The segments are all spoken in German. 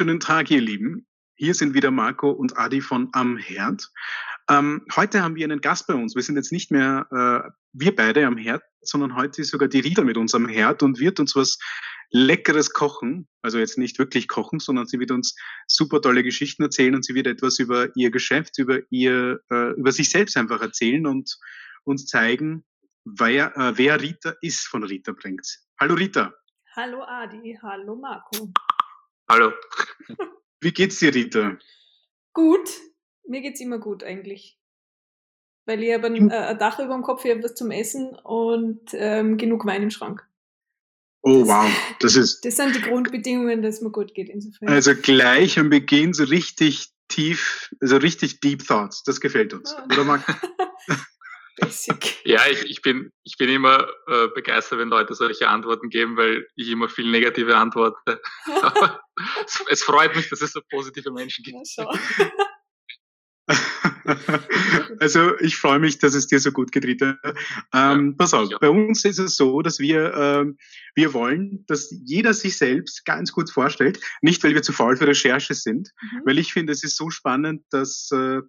wunderschönen Tag, ihr Lieben. Hier sind wieder Marco und Adi von Am Herd. Ähm, heute haben wir einen Gast bei uns. Wir sind jetzt nicht mehr äh, wir beide am Herd, sondern heute ist sogar die Rita mit uns am Herd und wird uns was Leckeres kochen. Also jetzt nicht wirklich kochen, sondern sie wird uns super tolle Geschichten erzählen und sie wird etwas über ihr Geschäft, über ihr, äh, über sich selbst einfach erzählen und uns zeigen, wer, äh, wer Rita ist von Rita bringt. Hallo Rita. Hallo Adi, hallo Marco. Hallo. Wie geht's dir, Rita? Gut, mir geht's immer gut eigentlich. Weil ich habe ein, äh, ein Dach über dem Kopf, ich habe was zum Essen und ähm, genug Wein im Schrank. Oh das, wow, das ist. Das sind die Grundbedingungen, dass mir gut geht insofern. Also gleich am Beginn so richtig tief, also richtig Deep Thoughts. Das gefällt uns. Oh. Oder Marc? Basic. Ja, ich, ich, bin, ich bin immer äh, begeistert, wenn Leute solche Antworten geben, weil ich immer viel negative antworte. Aber es, es, freut mich, dass es so positive Menschen gibt. also ich freue mich, dass es dir so gut geht, Rita. Ähm, ja, pass auf, ja. bei uns ist es so, dass wir, ähm, wir wollen, dass jeder sich selbst ganz kurz vorstellt. Nicht, weil wir zu faul für Recherche sind, mhm. weil ich finde, es ist so spannend, dass äh,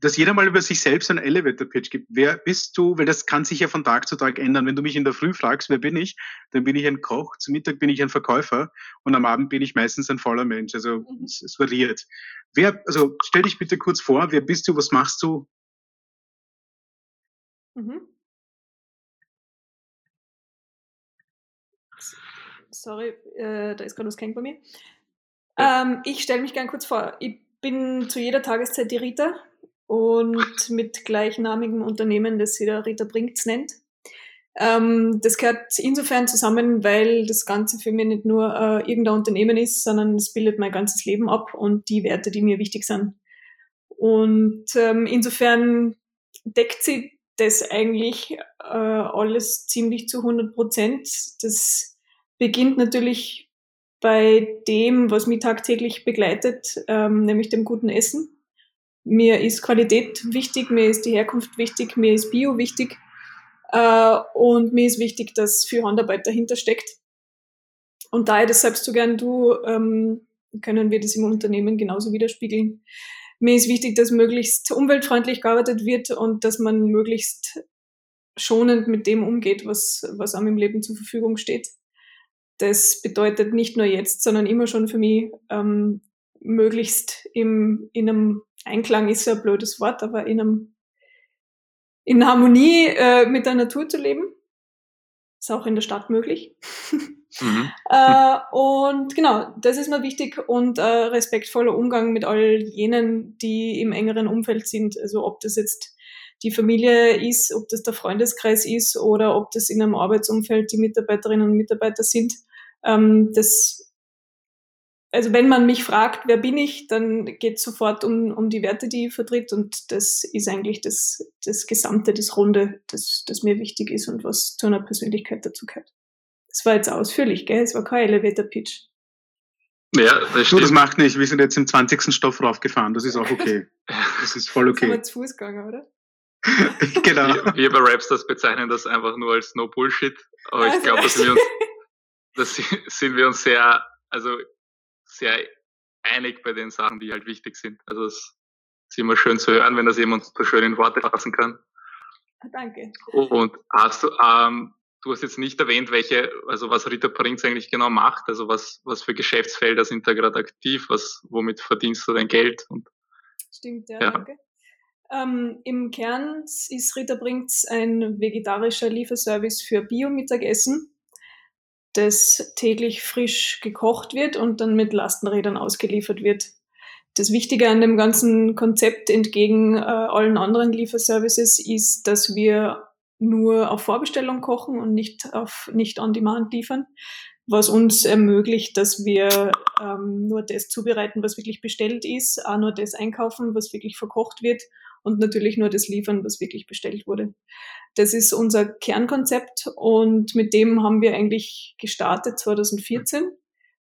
dass jeder mal über sich selbst einen Elevator-Pitch gibt. Wer bist du? Weil das kann sich ja von Tag zu Tag ändern. Wenn du mich in der Früh fragst, wer bin ich, dann bin ich ein Koch, zum Mittag bin ich ein Verkäufer und am Abend bin ich meistens ein voller Mensch. Also mhm. es, es, variiert. Wer, also stell dich bitte kurz vor, wer bist du, was machst du? Mhm. Sorry, äh, da ist gerade was krank bei mir. Ja. Ähm, ich stelle mich gern kurz vor. Ich bin zu jeder Tageszeit die Rita und mit gleichnamigem Unternehmen, das sie der Rita Bringt's nennt. Ähm, das gehört insofern zusammen, weil das Ganze für mich nicht nur äh, irgendein Unternehmen ist, sondern es bildet mein ganzes Leben ab und die Werte, die mir wichtig sind. Und ähm, insofern deckt sie das eigentlich äh, alles ziemlich zu 100 Prozent. Das beginnt natürlich bei dem, was mich tagtäglich begleitet, ähm, nämlich dem guten Essen. Mir ist Qualität wichtig, mir ist die Herkunft wichtig, mir ist Bio wichtig äh, und mir ist wichtig, dass viel Handarbeit dahinter steckt. Und da ich das selbst so gern tue, ähm, können wir das im Unternehmen genauso widerspiegeln. Mir ist wichtig, dass möglichst umweltfreundlich gearbeitet wird und dass man möglichst schonend mit dem umgeht, was, was einem im Leben zur Verfügung steht das bedeutet nicht nur jetzt, sondern immer schon für mich ähm, möglichst im, in einem Einklang ist so ein blödes Wort, aber in einem in Harmonie äh, mit der Natur zu leben. Ist auch in der Stadt möglich. Mhm. äh, und genau, das ist mir wichtig und äh, respektvoller Umgang mit all jenen, die im engeren Umfeld sind. Also ob das jetzt die Familie ist, ob das der Freundeskreis ist oder ob das in einem Arbeitsumfeld die Mitarbeiterinnen und Mitarbeiter sind. Ähm, das, also wenn man mich fragt, wer bin ich, dann geht es sofort um, um die Werte, die ich vertritt und das ist eigentlich das, das Gesamte, das Runde, das, das mir wichtig ist und was zu einer Persönlichkeit dazu gehört. Das war jetzt ausführlich, gell? Es war kein Elevator-Pitch. Ja, das stimmt. Du, das macht nicht. Wir sind jetzt im 20. Stoff raufgefahren. Das ist auch okay. Das ist voll okay. Sind wir zu Fuß gegangen, oder? genau. Wir, wir bei Rapstars bezeichnen das einfach nur als No Bullshit. Aber ich glaube, dass wir uns da sind wir uns sehr, also sehr einig bei den Sachen, die halt wichtig sind. Also es ist immer schön zu hören, wenn das jemand so schön in Worte fassen kann. Ah, danke. Und hast du, ähm, du hast jetzt nicht erwähnt, welche, also was Rita Prinz eigentlich genau macht, also was, was für Geschäftsfelder sind da gerade aktiv, was, womit verdienst du dein Geld? Und, Stimmt, ja, ja. danke. Ähm, Im Kern ist Rita Brinks ein vegetarischer Lieferservice für Bio-Mittagessen das täglich frisch gekocht wird und dann mit Lastenrädern ausgeliefert wird. Das Wichtige an dem ganzen Konzept entgegen äh, allen anderen Lieferservices ist, dass wir nur auf Vorbestellung kochen und nicht auf nicht on demand liefern, was uns ermöglicht, dass wir ähm, nur das zubereiten, was wirklich bestellt ist, auch nur das einkaufen, was wirklich verkocht wird und natürlich nur das liefern, was wirklich bestellt wurde. Das ist unser Kernkonzept und mit dem haben wir eigentlich gestartet 2014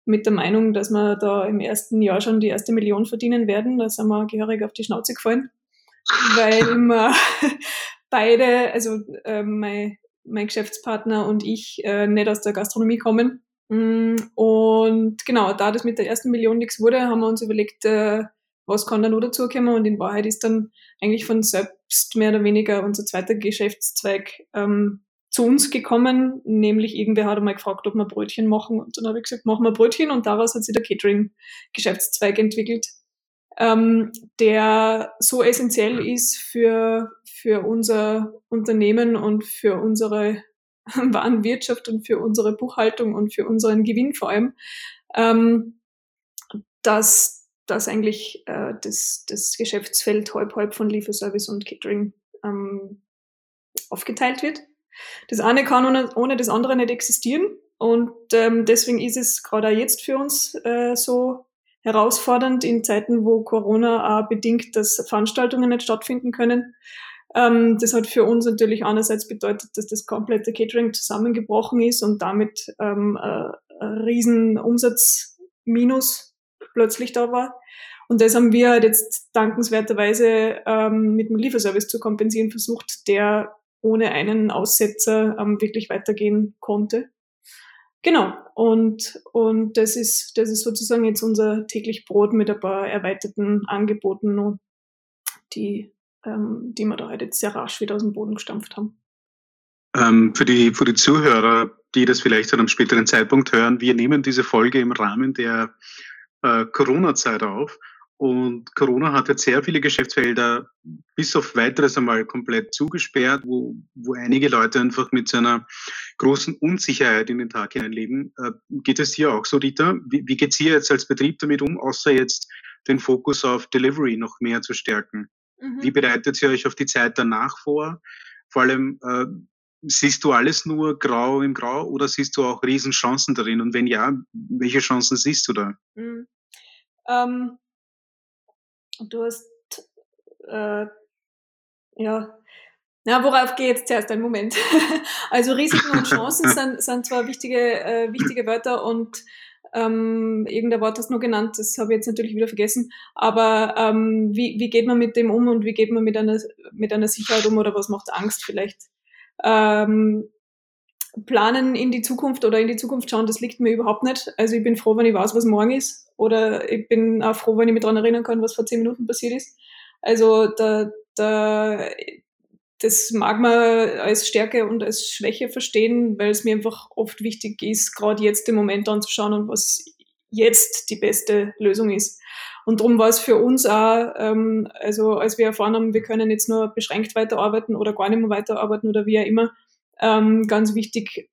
mit der Meinung, dass wir da im ersten Jahr schon die erste Million verdienen werden. Da sind wir gehörig auf die Schnauze gefallen, weil wir beide, also äh, mein, mein Geschäftspartner und ich, äh, nicht aus der Gastronomie kommen Mm, und genau, da das mit der ersten Million nichts wurde, haben wir uns überlegt, äh, was kann da noch dazukommen und in Wahrheit ist dann eigentlich von selbst mehr oder weniger unser zweiter Geschäftszweig ähm, zu uns gekommen, nämlich irgendwer hat einmal gefragt, ob wir Brötchen machen. Und dann habe ich gesagt, machen wir Brötchen. Und daraus hat sich der Catering-Geschäftszweig entwickelt, ähm, der so essentiell ist für, für unser Unternehmen und für unsere Warenwirtschaft und für unsere Buchhaltung und für unseren Gewinn vor allem, ähm, dass dass eigentlich äh, das, das Geschäftsfeld halb halb von Lieferservice und Catering ähm, aufgeteilt wird. Das eine kann ohne, ohne das andere nicht existieren und ähm, deswegen ist es gerade jetzt für uns äh, so herausfordernd in Zeiten, wo Corona auch bedingt, dass Veranstaltungen nicht stattfinden können. Ähm, das hat für uns natürlich einerseits bedeutet, dass das komplette Catering zusammengebrochen ist und damit ähm, äh, riesen Umsatzminus plötzlich da war. Und das haben wir halt jetzt dankenswerterweise ähm, mit dem Lieferservice zu kompensieren versucht, der ohne einen Aussetzer ähm, wirklich weitergehen konnte. Genau. Und, und das ist, das ist sozusagen jetzt unser täglich Brot mit ein paar erweiterten Angeboten, die, ähm, die wir da halt jetzt sehr rasch wieder aus dem Boden gestampft haben. Ähm, für, die, für die Zuhörer, die das vielleicht zu einem späteren Zeitpunkt hören, wir nehmen diese Folge im Rahmen der äh, Corona-Zeit auf. Und Corona hat jetzt sehr viele Geschäftsfelder bis auf weiteres einmal komplett zugesperrt, wo, wo einige Leute einfach mit so einer großen Unsicherheit in den Tag hineinleben. Äh, geht es dir auch so, Dieter? Wie, wie geht es hier jetzt als Betrieb damit um, außer jetzt den Fokus auf Delivery noch mehr zu stärken? Mhm. Wie bereitet ihr euch auf die Zeit danach vor? Vor allem, äh, siehst du alles nur grau im Grau oder siehst du auch Riesenchancen darin? Und wenn ja, welche Chancen siehst du da? Mhm. Ähm, du hast, äh, ja, na, worauf gehe jetzt zuerst ein Moment? also Risiken und Chancen sind, sind zwar wichtige, äh, wichtige Wörter und ähm, irgendein Wort hast du nur genannt, das habe ich jetzt natürlich wieder vergessen. Aber ähm, wie, wie geht man mit dem um und wie geht man mit einer, mit einer Sicherheit um oder was macht Angst vielleicht? Ähm, planen in die Zukunft oder in die Zukunft schauen, das liegt mir überhaupt nicht. Also ich bin froh, wenn ich weiß, was morgen ist. Oder ich bin auch froh, wenn ich mich daran erinnern kann, was vor zehn Minuten passiert ist. Also da, da, das mag man als Stärke und als Schwäche verstehen, weil es mir einfach oft wichtig ist, gerade jetzt im Moment anzuschauen und was jetzt die beste Lösung ist. Und darum war es für uns auch, ähm, also als wir erfahren haben, wir können jetzt nur beschränkt weiterarbeiten oder gar nicht mehr weiterarbeiten oder wie auch immer, ähm, ganz wichtig,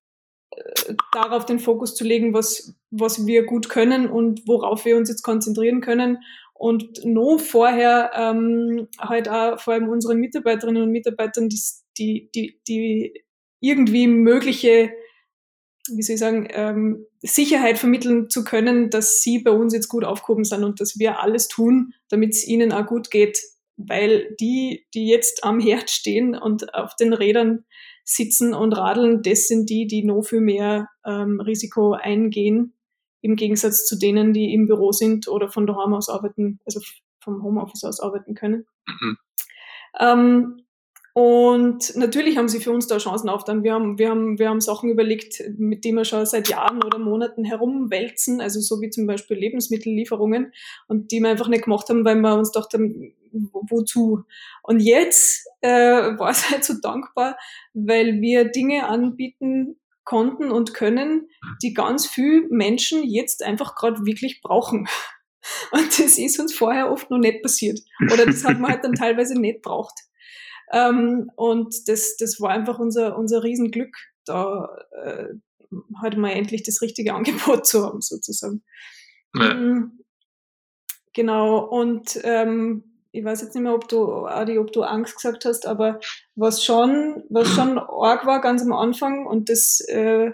äh, darauf den Fokus zu legen, was, was wir gut können und worauf wir uns jetzt konzentrieren können. Und noch vorher ähm, halt auch vor allem unseren Mitarbeiterinnen und Mitarbeitern, die, die, die, die irgendwie mögliche, wie soll ich sagen, ähm, Sicherheit vermitteln zu können, dass sie bei uns jetzt gut aufgehoben sind und dass wir alles tun, damit es ihnen auch gut geht. Weil die, die jetzt am Herd stehen und auf den Rädern sitzen und radeln, das sind die, die noch viel mehr ähm, Risiko eingehen, im Gegensatz zu denen, die im Büro sind oder von daheim aus arbeiten, also vom Homeoffice aus arbeiten können. Mhm. Ähm, und natürlich haben sie für uns da Chancen aufgetan. Wir haben, wir haben, wir haben Sachen überlegt, mit denen wir schon seit Jahren oder Monaten herumwälzen, also so wie zum Beispiel Lebensmittellieferungen und die wir einfach nicht gemacht haben, weil wir uns dachten, wozu? Und jetzt äh, war es halt so dankbar, weil wir Dinge anbieten konnten und können, die ganz viel Menschen jetzt einfach gerade wirklich brauchen. Und das ist uns vorher oft noch nicht passiert. Oder das hat man halt dann teilweise nicht braucht. Ähm, und das, das war einfach unser, unser Riesenglück, da äh, halt mal endlich das richtige Angebot zu haben, sozusagen. Ja. Mhm. Genau, und ähm, ich weiß jetzt nicht mehr, ob du, Adi, ob du Angst gesagt hast, aber was schon, was schon arg war ganz am Anfang und das, äh,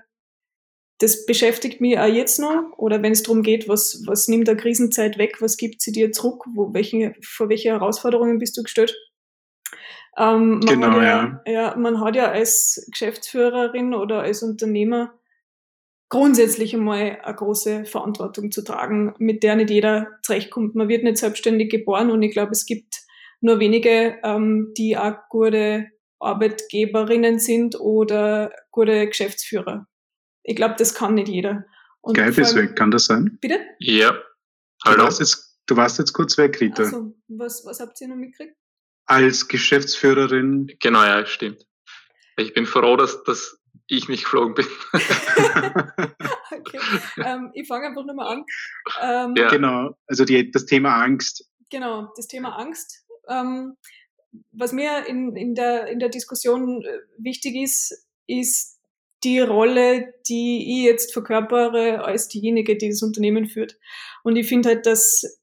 das beschäftigt mich auch jetzt noch, oder wenn es darum geht, was, was nimmt der Krisenzeit weg, was gibt sie dir zurück, wo, welche, vor welche Herausforderungen bist du gestellt? Ähm, genau, ja, ja. ja. Man hat ja als Geschäftsführerin oder als Unternehmer grundsätzlich einmal eine große Verantwortung zu tragen, mit der nicht jeder zurechtkommt. Man wird nicht selbstständig geboren und ich glaube, es gibt nur wenige, ähm, die auch gute Arbeitgeberinnen sind oder gute Geschäftsführer. Ich glaube, das kann nicht jeder. Und Skype ist weg, kann das sein? Bitte? Ja. Hallo. Du warst jetzt, du warst jetzt kurz weg, Rita. Also, was, was habt ihr noch mitgekriegt? Als Geschäftsführerin. Genau, ja, stimmt. Ich bin froh, dass, dass ich nicht geflogen bin. okay. Ähm, ich fange einfach nochmal an. Ähm, ja. Genau, also die, das Thema Angst. Genau, das Thema Angst. Ähm, was mir in, in, der, in der Diskussion äh, wichtig ist, ist die Rolle, die ich jetzt verkörpere als diejenige, die das Unternehmen führt. Und ich finde halt, dass,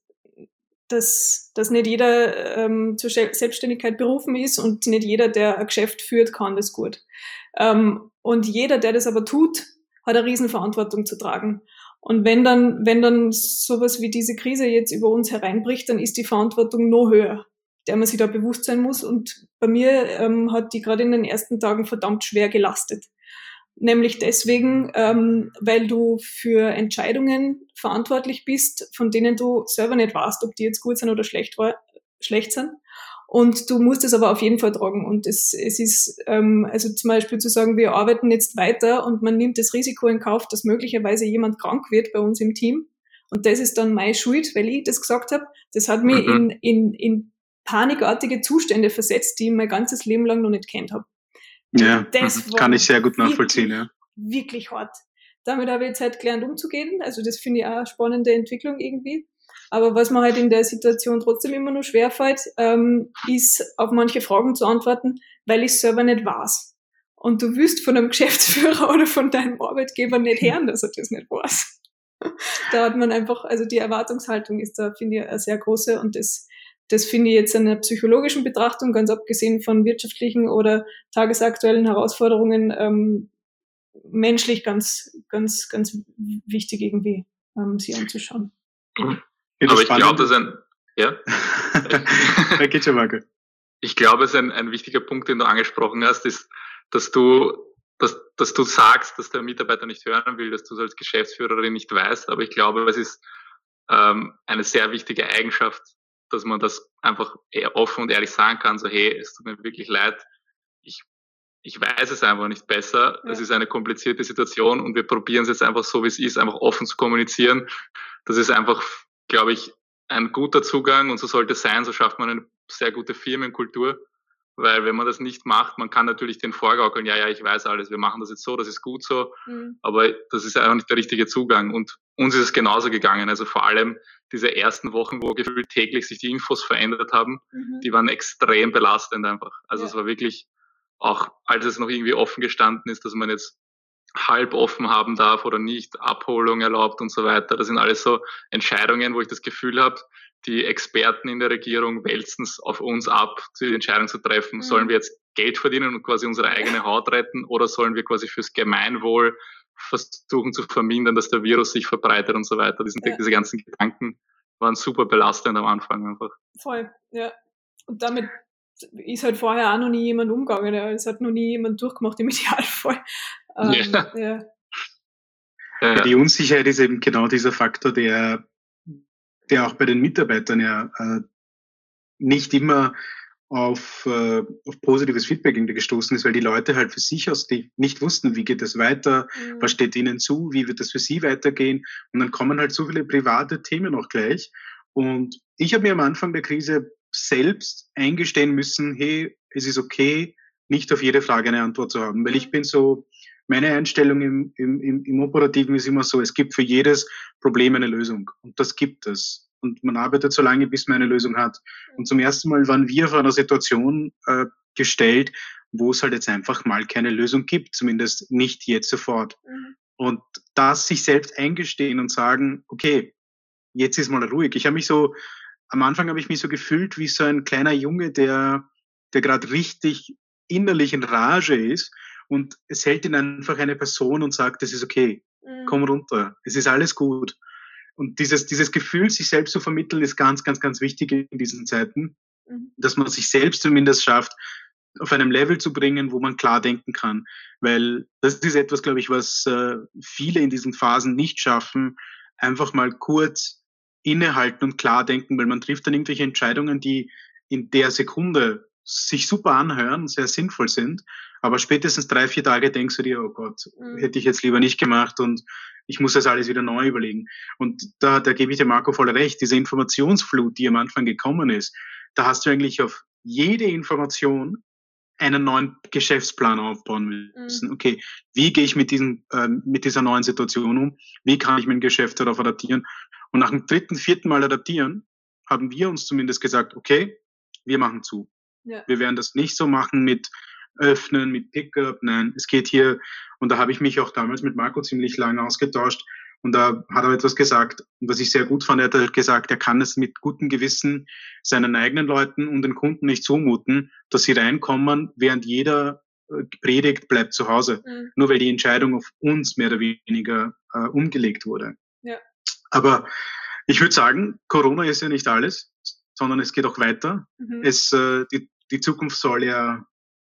dass, dass nicht jeder ähm, zur Selbstständigkeit berufen ist und nicht jeder, der ein Geschäft führt, kann das gut. Ähm, und jeder, der das aber tut, hat eine Riesenverantwortung zu tragen. Und wenn dann, wenn dann sowas wie diese Krise jetzt über uns hereinbricht, dann ist die Verantwortung noch höher, der man sich da bewusst sein muss. Und bei mir ähm, hat die gerade in den ersten Tagen verdammt schwer gelastet. Nämlich deswegen, ähm, weil du für Entscheidungen verantwortlich bist, von denen du selber nicht weißt, ob die jetzt gut sind oder schlecht, war, schlecht sind. Und du musst es aber auf jeden Fall tragen. Und es, es ist, ähm, also zum Beispiel zu sagen, wir arbeiten jetzt weiter und man nimmt das Risiko in Kauf, dass möglicherweise jemand krank wird bei uns im Team. Und das ist dann meine Schuld, weil ich das gesagt habe. Das hat mich mhm. in, in, in panikartige Zustände versetzt, die ich mein ganzes Leben lang noch nicht kennt habe. Ja, das mhm. kann ich sehr gut nachvollziehen. ja. Wirklich hart. Damit habe ich jetzt halt gelernt umzugehen. Also das finde ich auch eine spannende Entwicklung irgendwie. Aber was mir halt in der Situation trotzdem immer nur schwerfällt, ähm, ist auf manche Fragen zu antworten, weil ich selber nicht weiß. Und du wirst von einem Geschäftsführer oder von deinem Arbeitgeber nicht hören, dass er das nicht weiß. da hat man einfach, also die Erwartungshaltung ist da, finde ich, eine sehr große und das das finde ich jetzt in der psychologischen Betrachtung, ganz abgesehen von wirtschaftlichen oder tagesaktuellen Herausforderungen, ähm, menschlich ganz, ganz, ganz wichtig irgendwie, ähm, sie anzuschauen. Aber ich glaube, das ist ein, ja. da geht schon mal Ich glaube, es ist ein, ein wichtiger Punkt, den du angesprochen hast, ist, dass du, dass, dass du sagst, dass der Mitarbeiter nicht hören will, dass du es als Geschäftsführerin nicht weißt. Aber ich glaube, es ist ähm, eine sehr wichtige Eigenschaft dass man das einfach offen und ehrlich sagen kann, so hey, es tut mir wirklich leid, ich, ich weiß es einfach nicht besser, es ist eine komplizierte Situation und wir probieren es jetzt einfach so, wie es ist, einfach offen zu kommunizieren. Das ist einfach, glaube ich, ein guter Zugang und so sollte es sein, so schafft man eine sehr gute Firmenkultur. Weil wenn man das nicht macht, man kann natürlich den vorgaukeln, ja, ja, ich weiß alles, wir machen das jetzt so, das ist gut so, mhm. aber das ist einfach nicht der richtige Zugang. Und uns ist es genauso gegangen. Also vor allem diese ersten Wochen, wo gefühlt täglich sich die Infos verändert haben, mhm. die waren extrem belastend einfach. Also ja. es war wirklich auch, als es noch irgendwie offen gestanden ist, dass man jetzt halb offen haben darf oder nicht, Abholung erlaubt und so weiter. Das sind alles so Entscheidungen, wo ich das Gefühl habe, die Experten in der Regierung wälzen es auf uns ab, die Entscheidung zu treffen. Mhm. Sollen wir jetzt Geld verdienen und quasi unsere eigene Haut retten oder sollen wir quasi fürs Gemeinwohl versuchen zu vermindern, dass der Virus sich verbreitet und so weiter. Diese, ja. diese ganzen Gedanken waren super belastend am Anfang einfach. Voll, ja. Und damit ist halt vorher auch noch nie jemand umgegangen. Ja. Es hat noch nie jemand durchgemacht im Idealfall. Ähm, ja. ja. Ja. Die Unsicherheit ist eben genau dieser Faktor, der der auch bei den Mitarbeitern ja äh, nicht immer auf, äh, auf positives Feedback gestoßen ist, weil die Leute halt für sich aus die nicht wussten, wie geht es weiter, mhm. was steht ihnen zu, wie wird es für sie weitergehen. Und dann kommen halt so viele private Themen auch gleich. Und ich habe mir am Anfang der Krise selbst eingestehen müssen, hey, es ist okay, nicht auf jede Frage eine Antwort zu haben, weil ich mhm. bin so, meine Einstellung im, im, im Operativen ist immer so, es gibt für jedes Problem eine Lösung. Und das gibt es. Und man arbeitet so lange, bis man eine Lösung hat. Und zum ersten Mal waren wir vor einer Situation äh, gestellt, wo es halt jetzt einfach mal keine Lösung gibt, zumindest nicht jetzt sofort. Mhm. Und das sich selbst eingestehen und sagen, okay, jetzt ist mal ruhig. Ich habe mich so, am Anfang habe ich mich so gefühlt wie so ein kleiner Junge, der, der gerade richtig innerlich in Rage ist und es hält ihn einfach eine Person und sagt, es ist okay, mhm. komm runter, es ist alles gut. Und dieses, dieses Gefühl, sich selbst zu vermitteln, ist ganz, ganz, ganz wichtig in diesen Zeiten, mhm. dass man sich selbst zumindest schafft, auf einem Level zu bringen, wo man klar denken kann. Weil das ist etwas, glaube ich, was äh, viele in diesen Phasen nicht schaffen, einfach mal kurz innehalten und klar denken, weil man trifft dann irgendwelche Entscheidungen, die in der Sekunde sich super anhören, sehr sinnvoll sind, aber spätestens drei, vier Tage denkst du dir, oh Gott, mhm. hätte ich jetzt lieber nicht gemacht und ich muss das alles wieder neu überlegen. Und da, da gebe ich dir Marco voll recht, diese Informationsflut, die am Anfang gekommen ist, da hast du eigentlich auf jede Information einen neuen Geschäftsplan aufbauen müssen. Mhm. Okay, wie gehe ich mit, diesen, äh, mit dieser neuen Situation um? Wie kann ich mein Geschäft darauf adaptieren? Und nach dem dritten, vierten Mal adaptieren, haben wir uns zumindest gesagt, okay, wir machen zu. Ja. Wir werden das nicht so machen mit Öffnen, mit Pickup. Nein, es geht hier, und da habe ich mich auch damals mit Marco ziemlich lange ausgetauscht, und da hat er etwas gesagt, was ich sehr gut fand. Er hat gesagt, er kann es mit gutem Gewissen seinen eigenen Leuten und den Kunden nicht zumuten, dass sie reinkommen, während jeder äh, predigt, bleibt zu Hause. Mhm. Nur weil die Entscheidung auf uns mehr oder weniger äh, umgelegt wurde. Ja. Aber ich würde sagen, Corona ist ja nicht alles, sondern es geht auch weiter. Mhm. Es, äh, die, die Zukunft soll ja,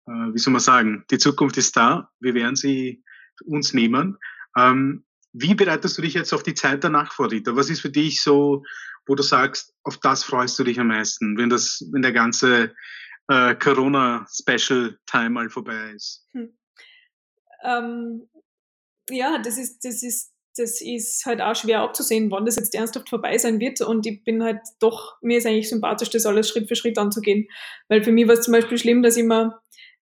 wie soll man sagen, die Zukunft ist da. Wir werden sie uns nehmen. Ähm, wie bereitest du dich jetzt auf die Zeit danach vor, Rita? Was ist für dich so, wo du sagst, auf das freust du dich am meisten, wenn das, wenn der ganze äh, Corona-Special-Time mal vorbei ist? Hm. Ähm, ja, das ist, das ist, das ist halt auch schwer abzusehen, wann das jetzt ernsthaft vorbei sein wird. Und ich bin halt doch, mir ist eigentlich sympathisch, das alles Schritt für Schritt anzugehen. Weil für mich war es zum Beispiel schlimm, dass ich mir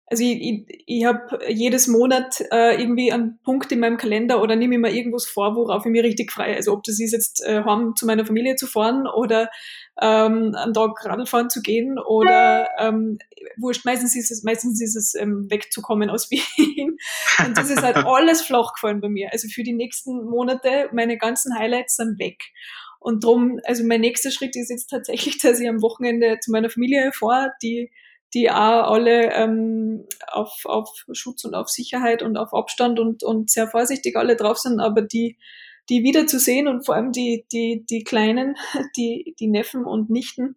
also ich, ich, ich habe jedes Monat äh, irgendwie einen Punkt in meinem Kalender oder nehme mir irgendwas vor, worauf ich mich richtig freue. Also ob das ist jetzt äh, heim zu meiner Familie zu fahren oder ähm, einen Tag Radlfahren zu gehen oder ähm, wurscht, meistens ist es, meistens ist es ähm, wegzukommen aus Wien. Und das ist halt alles flach gefallen bei mir. Also für die nächsten Monate, meine ganzen Highlights sind weg. Und drum, also mein nächster Schritt ist jetzt tatsächlich, dass ich am Wochenende zu meiner Familie fahre, die die auch alle ähm, auf, auf Schutz und auf Sicherheit und auf Abstand und, und sehr vorsichtig alle drauf sind, aber die, die wiederzusehen und vor allem die, die, die Kleinen, die, die Neffen und Nichten,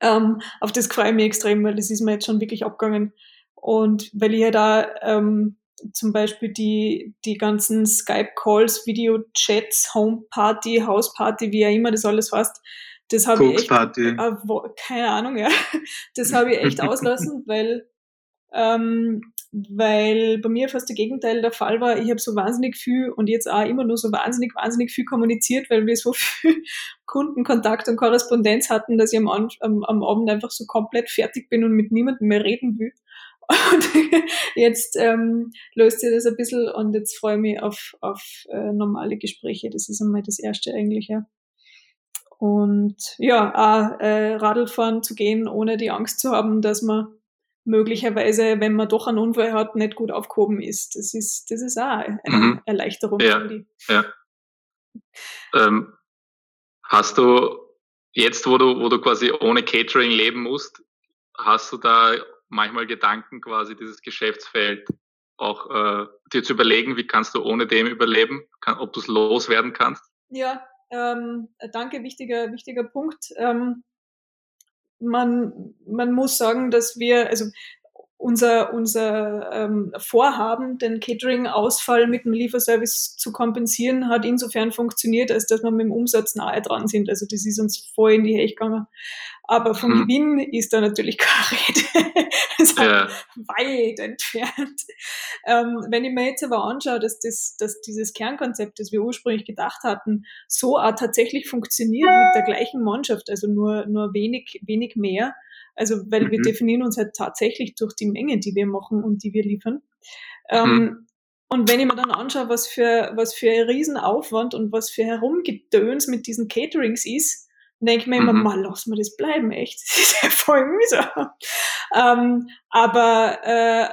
ähm, auf das freue ich mich extrem, weil das ist mir jetzt schon wirklich abgegangen. Und weil ich ja da ähm, zum Beispiel die, die ganzen Skype-Calls, Video-Chats, Home-Party, House-Party, wie ja immer das alles heißt, das habe ich echt, äh, wo, keine Ahnung, ja. Das habe ich echt auslassen, weil, ähm, weil bei mir fast der Gegenteil der Fall war. Ich habe so wahnsinnig viel und jetzt auch immer nur so wahnsinnig, wahnsinnig viel kommuniziert, weil wir so viel Kundenkontakt und Korrespondenz hatten, dass ich am, am, am Abend einfach so komplett fertig bin und mit niemandem mehr reden will. Und jetzt ähm, löst sich das ein bisschen und jetzt freue ich mich auf, auf äh, normale Gespräche. Das ist einmal das Erste eigentlich, ja. Und ja, auch äh, Radlfahren zu gehen, ohne die Angst zu haben, dass man möglicherweise, wenn man doch einen Unfall hat, nicht gut aufgehoben ist. Das ist, das ist auch eine mhm. Erleichterung. Ja, ja. Ähm, hast du jetzt, wo du, wo du quasi ohne Catering leben musst, hast du da manchmal Gedanken, quasi dieses Geschäftsfeld auch äh, dir zu überlegen, wie kannst du ohne dem überleben, kann, ob du es loswerden kannst? Ja, ähm, danke, wichtiger, wichtiger Punkt. Ähm, man, man muss sagen, dass wir, also unser, unser ähm, Vorhaben, den Catering-Ausfall mit dem Lieferservice zu kompensieren, hat insofern funktioniert, als dass wir mit dem Umsatz nahe dran sind. Also das ist uns voll in die Hecht gegangen. Aber vom hm. Gewinn ist da natürlich keine Rede. also ja. weit entfernt. Ähm, wenn ich mir jetzt aber anschaue, dass, das, dass dieses Kernkonzept, das wir ursprünglich gedacht hatten, so auch tatsächlich funktioniert mit der gleichen Mannschaft, also nur, nur wenig, wenig mehr, also, weil mhm. wir definieren uns halt tatsächlich durch die Menge, die wir machen und die wir liefern. Ähm, mhm. Und wenn ich mir dann anschaue, was für, was für ein Riesenaufwand und was für Herumgedöns mit diesen Caterings ist, denke ich mir immer, mhm. mal, lass mal das bleiben, echt. Das ist ja voll mühsam. Ähm, aber äh,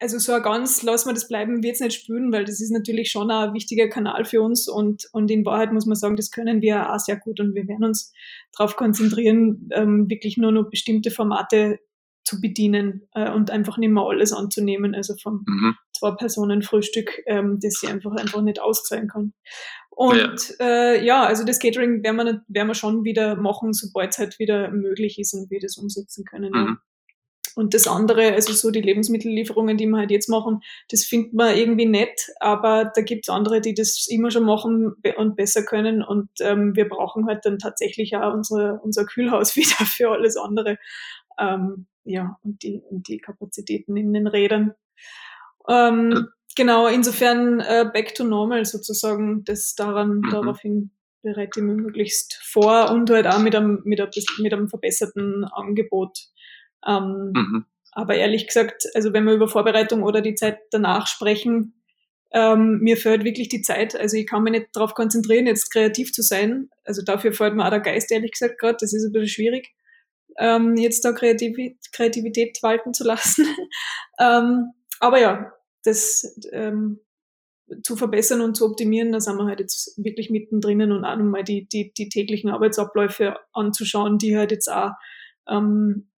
also so ein ganz, lass mal das bleiben, wird es nicht spüren, weil das ist natürlich schon ein wichtiger Kanal für uns und, und in Wahrheit muss man sagen, das können wir auch sehr gut und wir werden uns darauf konzentrieren, ähm, wirklich nur noch bestimmte Formate zu bedienen äh, und einfach nicht mehr alles anzunehmen, also vom mhm. Zwei-Personen-Frühstück, ähm, das sie einfach einfach nicht auszahlen kann. Und ja. Äh, ja, also das Catering werden wir, werden wir schon wieder machen, sobald es halt wieder möglich ist und wir das umsetzen können. Mhm. Ja. Und das andere, also so die Lebensmittellieferungen, die wir halt jetzt machen, das findet man irgendwie nett, aber da gibt's andere, die das immer schon machen und besser können. Und ähm, wir brauchen halt dann tatsächlich auch unsere, unser Kühlhaus wieder für alles andere. Ähm, ja, und die, und die Kapazitäten in den Rädern. Ähm, genau, insofern äh, back to normal sozusagen, das daran, mhm. daraufhin bereite ich mich möglichst vor und halt auch mit einem, mit einem, mit einem verbesserten Angebot. Ähm, mhm. Aber ehrlich gesagt, also wenn wir über Vorbereitung oder die Zeit danach sprechen, ähm, mir fehlt wirklich die Zeit. Also ich kann mich nicht darauf konzentrieren, jetzt kreativ zu sein. Also dafür fällt mir auch der Geist, ehrlich gesagt, gerade. Das ist ein bisschen schwierig, ähm, jetzt da Kreativ Kreativität walten zu lassen. ähm, aber ja, das ähm, zu verbessern und zu optimieren, da sind wir halt jetzt wirklich mittendrin und auch nochmal die, die, die täglichen Arbeitsabläufe anzuschauen, die halt jetzt auch ähm,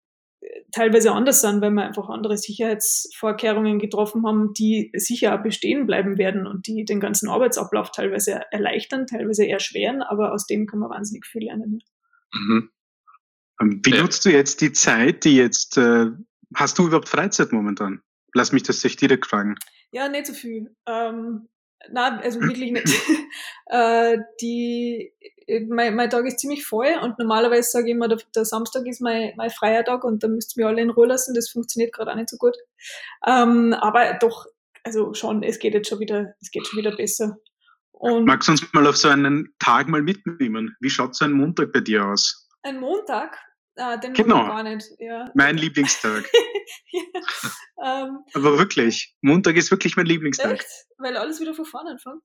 teilweise anders sind, weil wir einfach andere Sicherheitsvorkehrungen getroffen haben, die sicher auch bestehen bleiben werden und die den ganzen Arbeitsablauf teilweise erleichtern, teilweise erschweren, aber aus dem kann man wahnsinnig viel lernen. Mhm. Ähm, wie ja. nutzt du jetzt die Zeit, die jetzt, äh, hast du überhaupt Freizeit momentan? Lass mich das sich direkt fragen. Ja, nicht so viel. Ähm, na, also wirklich nicht. äh, die, mein, mein Tag ist ziemlich voll und normalerweise sage ich immer, der, der Samstag ist mein, mein freier Tag und da müsst ihr mir alle in Ruhe lassen. Das funktioniert gerade auch nicht so gut. Ähm, aber doch, also schon, es geht jetzt schon wieder, es geht schon wieder besser. Und Magst du uns mal auf so einen Tag mal mitnehmen? Wie schaut so ein Montag bei dir aus? Ein Montag? Ah, den genau. gar nicht. Ja. Mein Lieblingstag. ja. ähm, Aber wirklich, Montag ist wirklich mein Lieblingstag. Echt? Weil alles wieder von vorne anfängt?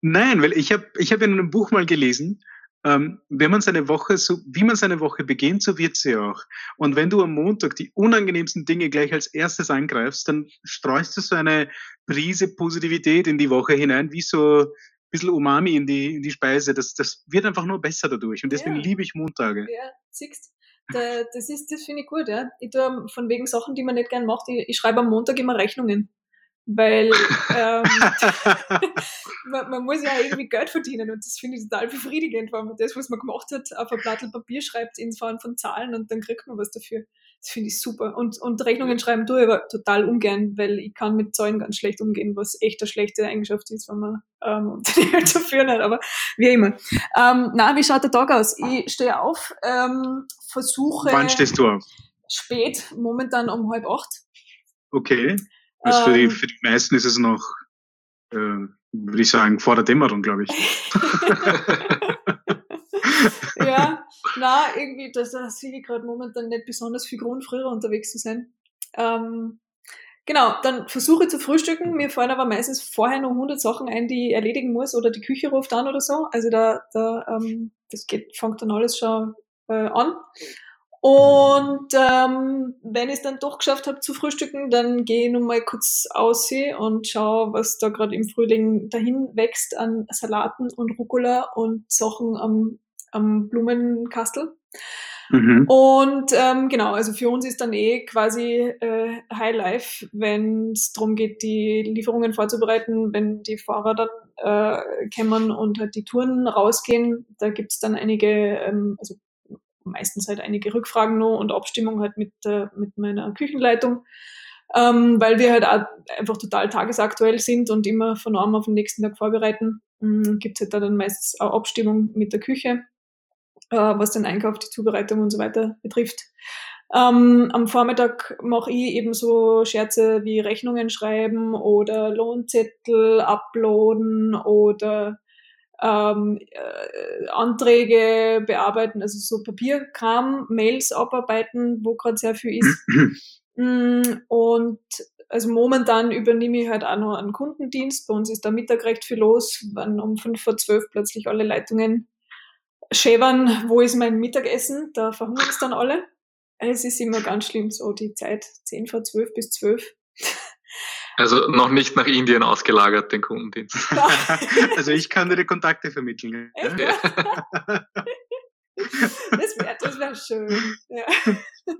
Nein, weil ich habe ich hab in einem Buch mal gelesen, ähm, wenn man seine Woche so, wie man seine Woche beginnt, so wird sie auch. Und wenn du am Montag die unangenehmsten Dinge gleich als erstes angreifst, dann streust du so eine Prise Positivität in die Woche hinein, wie so ein bisschen Umami in die, in die Speise. Das, das wird einfach nur besser dadurch. Und deswegen ja. liebe ich Montage. Ja, siehst da, das ist, das finde ich gut, ja. Ich tue von wegen Sachen, die man nicht gern macht, ich, ich schreibe am Montag immer Rechnungen. Weil ähm, man, man, muss ja irgendwie Geld verdienen und das finde ich total befriedigend, weil man das, was man gemacht hat, auf ein Blatt Papier schreibt ins Form von Zahlen und dann kriegt man was dafür. Das finde ich super. Und, und Rechnungen schreiben tue ich aber total ungern, weil ich kann mit Zahlen ganz schlecht umgehen, was echt eine schlechte Eigenschaft ist, wenn man ähm, Unternehmen zu führen hat. Aber wie immer. Ähm, na, wie schaut der Tag aus? Ich stehe auf, ähm, versuche. Wann stehst du auf? Spät, momentan um halb acht. Okay. Also für, die, ähm. für die meisten ist es noch, äh, würde ich sagen, vor der Dämmerung, glaube ich. ja, na, irgendwie, da, da sehe ich gerade momentan nicht besonders viel Grund, früher unterwegs zu sein. Ähm, genau, dann versuche zu frühstücken. Mir fallen aber meistens vorher noch 100 Sachen ein, die ich erledigen muss oder die Küche ruft an oder so. Also da, da ähm, das geht, fängt dann alles schon äh, an. Und ähm, wenn ich es dann doch geschafft habe zu frühstücken, dann gehe ich nun mal kurz aussehen und schaue, was da gerade im Frühling dahin wächst an Salaten und Rucola und Sachen am, am Blumenkastel. Mhm. Und ähm, genau, also für uns ist dann eh quasi äh, High Life, wenn es darum geht, die Lieferungen vorzubereiten, wenn die Fahrer dann äh, kämmern und halt die Touren rausgehen. Da gibt's dann einige, ähm, also meistens halt einige Rückfragen noch und Abstimmung halt mit, äh, mit meiner Küchenleitung, ähm, weil wir halt auch einfach total tagesaktuell sind und immer von einem auf den nächsten Tag vorbereiten. Ähm, Gibt es halt da dann meistens auch Abstimmung mit der Küche, äh, was den Einkauf, die Zubereitung und so weiter betrifft. Ähm, am Vormittag mache ich eben so Scherze wie Rechnungen schreiben oder Lohnzettel uploaden oder ähm, äh, Anträge bearbeiten, also so Papierkram, Mails abarbeiten, wo gerade sehr viel ist. Mm, und also momentan übernehme ich halt auch noch einen Kundendienst. Bei uns ist da Mittag recht viel los, wenn um fünf vor zwölf plötzlich alle Leitungen schäbern, wo ist mein Mittagessen? Da verhungern es dann alle. Es ist immer ganz schlimm, so die Zeit, zehn vor zwölf bis zwölf. Also noch nicht nach Indien ausgelagert, den Kundendienst. also ich kann dir die Kontakte vermitteln. Echt? Ja. das wäre das wär schön. Ja.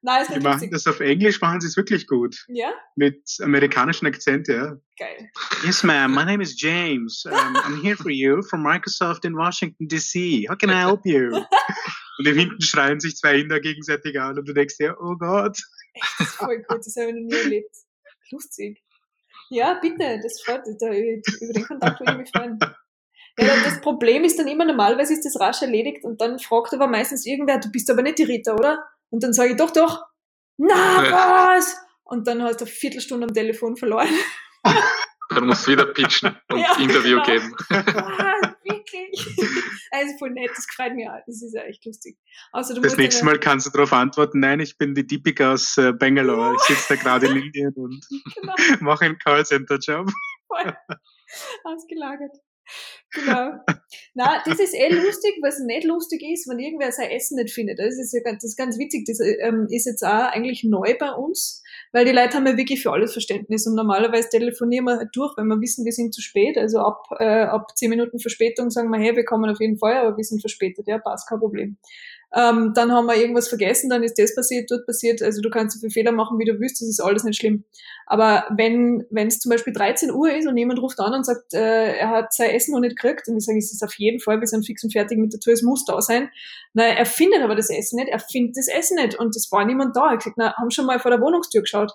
Nein, die machen das auf Englisch, machen sie es wirklich gut. Ja? Mit amerikanischen Akzent, ja. Geil. Yes, ma'am. My name is James. Um, I'm here for you from Microsoft in Washington, D.C. How can I help you? und im Hinten schreien sich zwei Inder gegenseitig an und du denkst dir, oh Gott. Echt, das ist voll gut, das habe ich noch nie erlebt lustig. Ja, bitte, das freut mich. Da, über den Kontakt würde ich mich freuen. Ja, das Problem ist dann immer, normalerweise ist das rasch erledigt und dann fragt aber meistens irgendwer, du bist aber nicht die Rita, oder? Und dann sage ich, doch, doch. Na, was? und dann hast du eine Viertelstunde am Telefon verloren. Dann musst du wieder pitchen und ja, Interview genau. geben. Ah, wirklich? Also voll nett, das gefällt mir auch. Das ist ja echt lustig. Also, das nächste Mal kannst du darauf antworten, nein, ich bin die Deepika aus äh, Bangalore. Ja. Ich sitze da gerade in Indien und genau. mache einen Callcenter-Job. Ausgelagert. Genau. Na, das ist eh lustig, was nicht lustig ist, wenn irgendwer sein Essen nicht findet. Das ist ja ganz, das ist ganz witzig. Das ähm, ist jetzt auch eigentlich neu bei uns, weil die Leute haben ja wirklich für alles Verständnis und normalerweise telefonieren wir halt durch, wenn wir wissen, wir sind zu spät. Also ab, äh, ab zehn Minuten Verspätung sagen wir, hey, wir kommen auf jeden Fall, aber wir sind verspätet. Ja, passt, kein Problem. Ähm, dann haben wir irgendwas vergessen, dann ist das passiert, dort passiert. Also du kannst so viele Fehler machen, wie du willst, das ist alles nicht schlimm. Aber wenn wenn es zum Beispiel 13 Uhr ist und jemand ruft an und sagt, äh, er hat sein Essen noch nicht gekriegt, und wir sagen, es ist auf jeden Fall, wir sind fix und fertig mit der Tour, es muss da sein. Na, er findet aber das Essen nicht, er findet das Essen nicht und es war niemand da. Er hat gesagt, na, haben schon mal vor der Wohnungstür geschaut.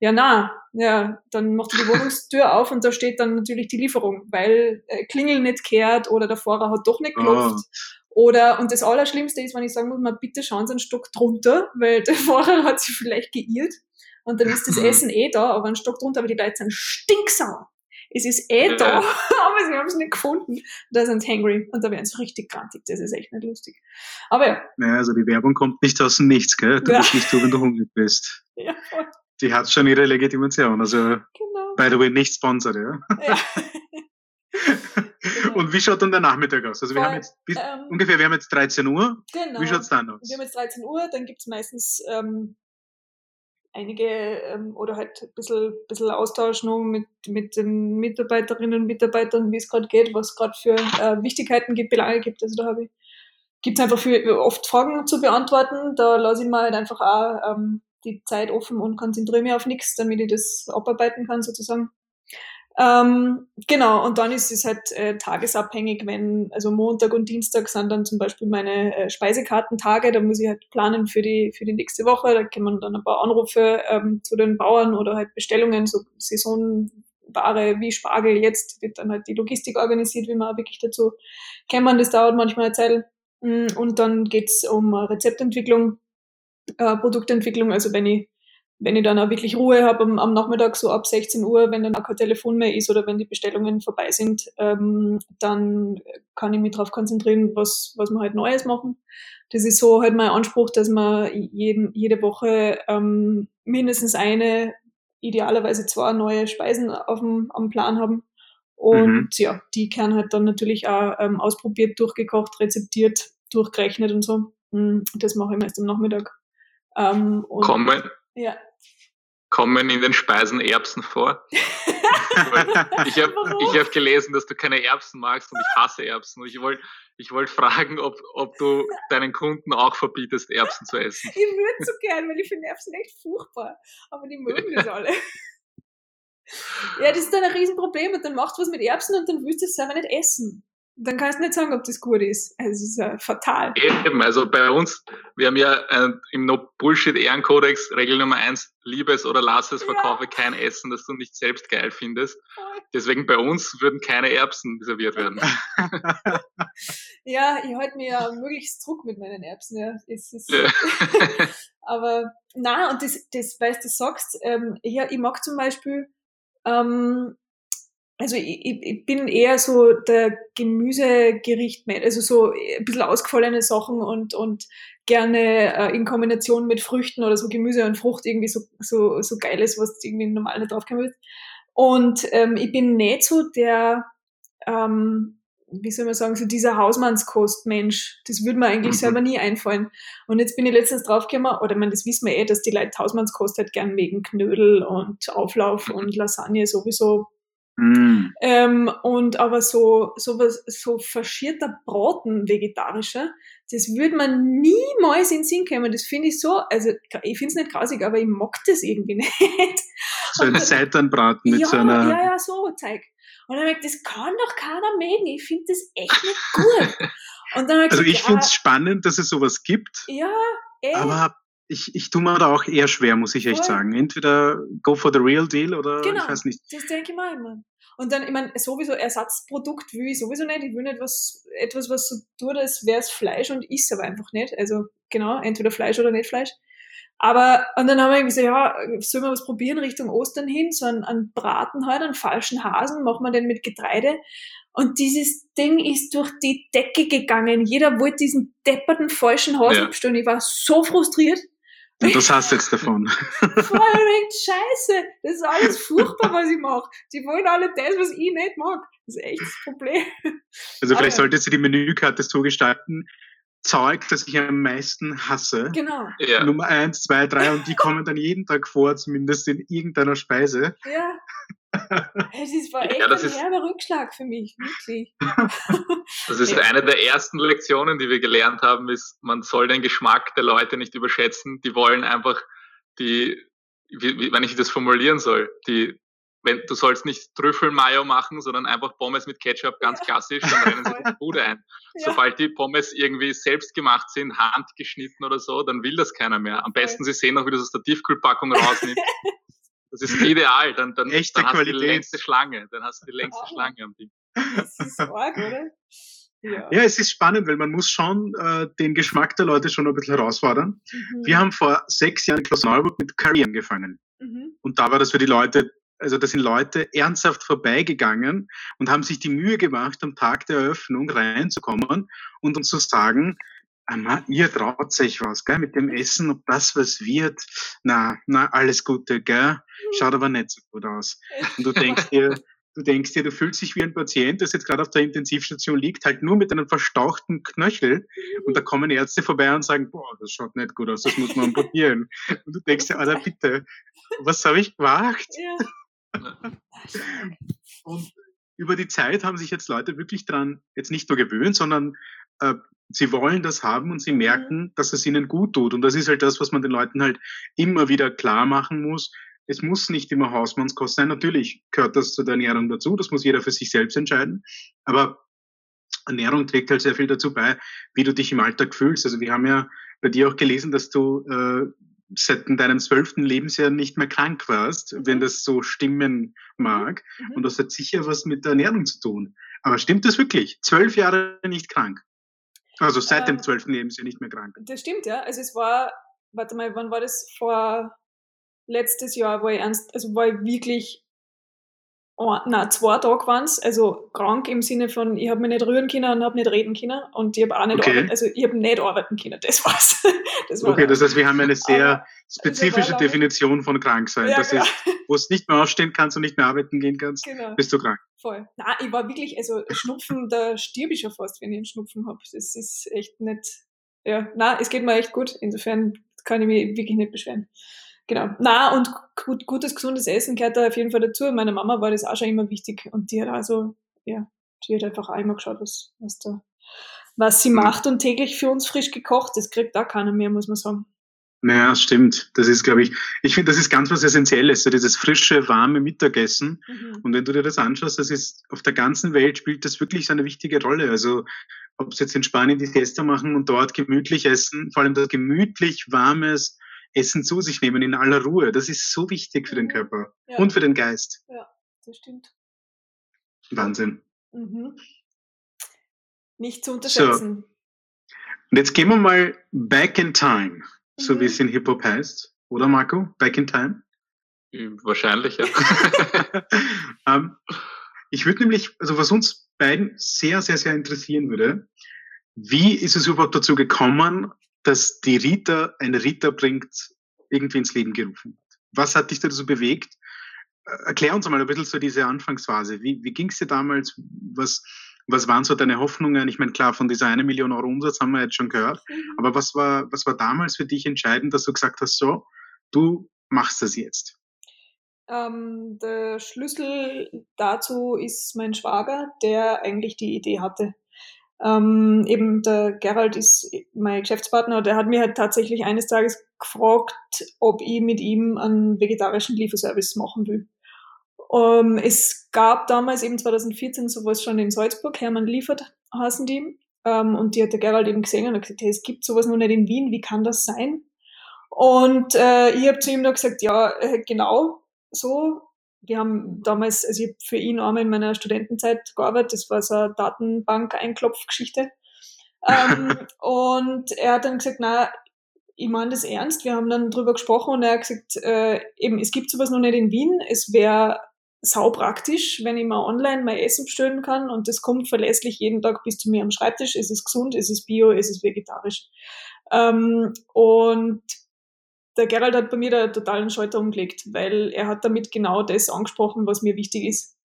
Ja, na, ja, dann macht er die Wohnungstür auf und da steht dann natürlich die Lieferung, weil äh, Klingel nicht kehrt oder der Fahrer hat doch nicht geklopft. Oh. Oder, und das Allerschlimmste ist, wenn ich sagen muss, mal bitte schauen Sie einen Stock drunter, weil der Fahrer hat sich vielleicht geirrt und dann ist das mhm. Essen eh da, aber ein Stock drunter, aber die Leute sind stinksauer. Es ist eh ja. da, aber sie haben es nicht gefunden. Da sind sie hangry und da werden sie richtig grantig. Das ist echt nicht lustig. Aber ja. Naja, also die Werbung kommt nicht aus dem Nichts, gell? Du ja. bist nicht so, wenn du hungrig bist. Ja. Die hat schon ihre Legitimation. Also, genau. by the way, nicht sponsert, ja. ja. Und wie schaut dann der Nachmittag aus? Also wir Weil, haben jetzt bis, ähm, ungefähr, wir haben jetzt 13 Uhr. Genau. Wie schaut es dann aus? Wir haben jetzt 13 Uhr, dann gibt es meistens ähm, einige ähm, oder halt ein bisschen, bisschen Austausch noch mit, mit den Mitarbeiterinnen und Mitarbeitern, wie es gerade geht, was es gerade für äh, Wichtigkeiten gibt, Belange gibt. Also da habe ich gibt es einfach für, oft Fragen zu beantworten. Da lasse ich mal halt einfach auch ähm, die Zeit offen und konzentriere mich auf nichts, damit ich das abarbeiten kann sozusagen. Ähm, genau, und dann ist es halt äh, tagesabhängig, wenn, also Montag und Dienstag sind dann zum Beispiel meine äh, Speisekartentage, da muss ich halt planen für die, für die nächste Woche, da kommen dann ein paar Anrufe ähm, zu den Bauern oder halt Bestellungen, so Saisonware wie Spargel, jetzt wird dann halt die Logistik organisiert, wie man wirklich dazu kommen, das dauert manchmal eine Zeit. Mm, und dann geht's um Rezeptentwicklung, äh, Produktentwicklung, also wenn ich wenn ich dann auch wirklich Ruhe habe am, am, Nachmittag, so ab 16 Uhr, wenn dann auch kein Telefon mehr ist oder wenn die Bestellungen vorbei sind, ähm, dann kann ich mich darauf konzentrieren, was, was wir halt Neues machen. Das ist so halt mein Anspruch, dass wir jeden, jede Woche ähm, mindestens eine, idealerweise zwei neue Speisen auf dem, am Plan haben. Und mhm. ja, die können halt dann natürlich auch ähm, ausprobiert, durchgekocht, rezeptiert, durchgerechnet und so. Mm, das mache ich meist am Nachmittag. Ähm, kommen, ja kommen in den Speisen Erbsen vor? ich habe hab gelesen, dass du keine Erbsen magst und ich hasse Erbsen. Und ich wollte ich wollt fragen, ob, ob du deinen Kunden auch verbietest, Erbsen zu essen. Ich würde so gern, weil ich finde Erbsen echt furchtbar. Aber die mögen das alle. ja, das ist dann ein Riesenproblem und dann machst du was mit Erbsen und dann willst du es selber nicht essen dann kannst du nicht sagen, ob das gut ist. Also es ist ja fatal. Eben, also bei uns, wir haben ja äh, im No Bullshit Ehrenkodex Regel Nummer eins, liebe es oder lass es, verkaufe ja. kein Essen, das du nicht selbst geil findest. Deswegen bei uns würden keine Erbsen serviert werden. ja, ich halte mir ja möglichst Druck mit meinen Erbsen, ja. Es ist, ja. aber na und das, das, weil du sagst, ähm, ja, ich mag zum Beispiel ähm, also ich, ich bin eher so der Gemüsegericht, also so ein bisschen ausgefallene Sachen und, und gerne äh, in Kombination mit Früchten oder so Gemüse und Frucht irgendwie so, so, so geiles, was irgendwie normal nicht draufkommen wird. Und ähm, ich bin nicht so der, ähm, wie soll man sagen, so dieser Hausmannskost-Mensch. Das würde mir eigentlich mhm. selber nie einfallen. Und jetzt bin ich letztens draufgekommen, oder man, das wissen wir eh, dass die Leute Hausmannskost halt gern wegen Knödel und Auflauf mhm. und Lasagne sowieso Mm. Ähm, und aber so, so was, so verschierter Braten, vegetarischer, das würde man niemals in den Sinn kommen. Das finde ich so, also ich finde es nicht grausig, aber ich mag das irgendwie nicht. So ein Seitanbraten mit ja, so einer. Ja, ja, so Zeug. Und dann habe ich das kann doch keiner mögen. Ich finde das echt nicht gut. Und dann also ich finde es ja, spannend, dass es sowas gibt. Ja, eh. Aber ich, ich tue mir da auch eher schwer, muss ich echt Voll. sagen. Entweder go for the real deal oder genau, ich weiß nicht. Das denke ich mal immer. Und dann, ich meine, sowieso Ersatzprodukt will ich sowieso nicht. Ich will nicht was, etwas, was so tut, als wäre es Fleisch und ist aber einfach nicht. Also genau, entweder Fleisch oder nicht Fleisch. Aber, und dann haben wir gesagt, ja, sollen wir was probieren Richtung Ostern hin, so einen, einen Braten halt, einen falschen Hasen, machen wir den mit Getreide. Und dieses Ding ist durch die Decke gegangen. Jeder wollte diesen depperten falschen Hasen ja. bestellen. Ich war so frustriert. Und das hast du jetzt davon. Voll scheiße. Das ist alles furchtbar, was ich mache. Die wollen alle das, was ich nicht mag. Das ist echt das Problem. Also vielleicht Aber, solltest du die Menükarte so gestalten, Zeug, das ich am meisten hasse. Genau. Ja. Nummer eins, zwei, drei und die kommen dann jeden Tag vor, zumindest in irgendeiner Speise. Ja. Das war echt ja, das ein ist, herber Rückschlag für mich, wirklich. Das ist ja. eine der ersten Lektionen, die wir gelernt haben, ist, man soll den Geschmack der Leute nicht überschätzen. Die wollen einfach die, wie, wie, wenn ich das formulieren soll, die wenn du sollst nicht Trüffelmayo machen, sondern einfach Pommes mit Ketchup, ganz ja. klassisch, dann rennen sie die Bude ein. Ja. Sobald die Pommes irgendwie selbst gemacht sind, handgeschnitten oder so, dann will das keiner mehr. Am besten sie sehen noch, wie das aus der Tiefkühlpackung rausnimmt. Das ist ideal, dann, dann, Echte dann hast Qualität. du die längste Schlange, dann hast du die längste Schlange am Ding. Das ist arg, oder? Ja. ja, es ist spannend, weil man muss schon äh, den Geschmack der Leute schon ein bisschen herausfordern. Mhm. Wir haben vor sechs Jahren in Klosterneuburg mit Curry angefangen. Mhm. Und da war das für die Leute also da sind Leute ernsthaft vorbeigegangen und haben sich die Mühe gemacht, am Tag der Eröffnung reinzukommen und uns zu sagen, ihr traut sich was, gell, mit dem Essen, ob das was wird, na, na, alles Gute, gell, schaut aber nicht so gut aus. Und du denkst dir, du denkst dir, du fühlst dich wie ein Patient, das jetzt gerade auf der Intensivstation liegt, halt nur mit einem verstauchten Knöchel und da kommen Ärzte vorbei und sagen, boah, das schaut nicht gut aus, das muss man amputieren. Und du denkst dir, Alter, bitte, was habe ich gemacht? Ja. Und über die Zeit haben sich jetzt Leute wirklich dran jetzt nicht nur gewöhnt, sondern äh, sie wollen das haben und sie mhm. merken, dass es ihnen gut tut. Und das ist halt das, was man den Leuten halt immer wieder klar machen muss. Es muss nicht immer Hausmannskost sein. Natürlich gehört das zu der Ernährung dazu. Das muss jeder für sich selbst entscheiden. Aber Ernährung trägt halt sehr viel dazu bei, wie du dich im Alltag fühlst. Also wir haben ja bei dir auch gelesen, dass du äh, seit deinem zwölften Lebensjahr nicht mehr krank warst, mhm. wenn das so stimmen mag. Mhm. Und das hat sicher was mit der Ernährung zu tun. Aber stimmt das wirklich? Zwölf Jahre nicht krank? Also seit äh, dem zwölften Lebensjahr nicht mehr krank? Das stimmt, ja. Also es war, warte mal, wann war das? Vor letztes Jahr war ich ernst, also war ich wirklich oh, na zwei Tage waren es, also krank im Sinne von, ich habe mich nicht rühren können und habe nicht reden können und ich habe auch nicht okay. arbeiten, also ich habe nicht arbeiten können, das war's. Das war okay, das heißt, wir haben eine sehr Aber, spezifische also Definition von krank sein. Ja, das genau. ist, wo du nicht mehr aufstehen kannst und nicht mehr arbeiten gehen kannst, genau. bist du krank. Voll. Nein, ich war wirklich, also Schnupfen, da stirb ich schon fast, wenn ich einen Schnupfen habe. Das ist echt nicht, ja, na, es geht mir echt gut. Insofern kann ich mich wirklich nicht beschweren. Genau. Na und gut, gutes, gesundes Essen gehört da auf jeden Fall dazu. Meiner Mama war das auch schon immer wichtig und die hat also, ja, die hat einfach auch immer geschaut, was, was da, was sie macht und täglich für uns frisch gekocht. Das kriegt da keiner mehr, muss man sagen. Naja, stimmt. Das ist, glaube ich, ich finde, das ist ganz was Essentielles, so dieses frische, warme Mittagessen. Mhm. Und wenn du dir das anschaust, das ist, auf der ganzen Welt spielt das wirklich so eine wichtige Rolle. Also, ob sie jetzt in Spanien die Siesta machen und dort gemütlich essen, vor allem das gemütlich warmes, Essen zu sich nehmen in aller Ruhe. Das ist so wichtig für den mhm. Körper ja. und für den Geist. Ja, das stimmt. Wahnsinn. Mhm. Nicht zu unterschätzen. So. Und jetzt gehen wir mal back in time, so mhm. wie es in Hip-Hop heißt. Oder Marco? Back in time? Hm, wahrscheinlich, ja. um, ähm, ich würde nämlich, also was uns beiden sehr, sehr, sehr interessieren würde, wie ist es überhaupt dazu gekommen, dass die Rita eine Rita bringt, irgendwie ins Leben gerufen hat. Was hat dich dazu bewegt? Äh, erklär uns mal ein bisschen so diese Anfangsphase. Wie, wie ging es dir damals? Was, was waren so deine Hoffnungen? Ich meine, klar, von dieser eine Million Euro Umsatz haben wir jetzt schon gehört. Mhm. Aber was war, was war damals für dich entscheidend, dass du gesagt hast, so, du machst das jetzt? Ähm, der Schlüssel dazu ist mein Schwager, der eigentlich die Idee hatte. Ähm, eben der Gerald ist mein Geschäftspartner, der hat mir halt tatsächlich eines Tages gefragt, ob ich mit ihm einen vegetarischen Lieferservice machen will. Ähm, es gab damals eben 2014 sowas schon in Salzburg, Hermann liefert, heißen die. Ähm, und die hat der Gerald eben gesehen und gesagt, hey, es gibt sowas noch nicht in Wien, wie kann das sein? Und äh, ich habe zu ihm noch gesagt, ja, äh, genau so, wir haben damals, also ich habe für ihn einmal in meiner Studentenzeit gearbeitet, das war so eine Datenbank-Einklopfgeschichte. ähm, und er hat dann gesagt, na, ich meine das ernst. Wir haben dann drüber gesprochen und er hat gesagt, äh, eben, es gibt sowas noch nicht in Wien. Es wäre sau praktisch, wenn ich mal online mein Essen bestellen kann und das kommt verlässlich jeden Tag bis zu mir am Schreibtisch. Ist es gesund, ist es bio, ist es vegetarisch. Ähm, und der Gerald hat bei mir da totalen Schalter umgelegt, weil er hat damit genau das angesprochen, was mir wichtig ist.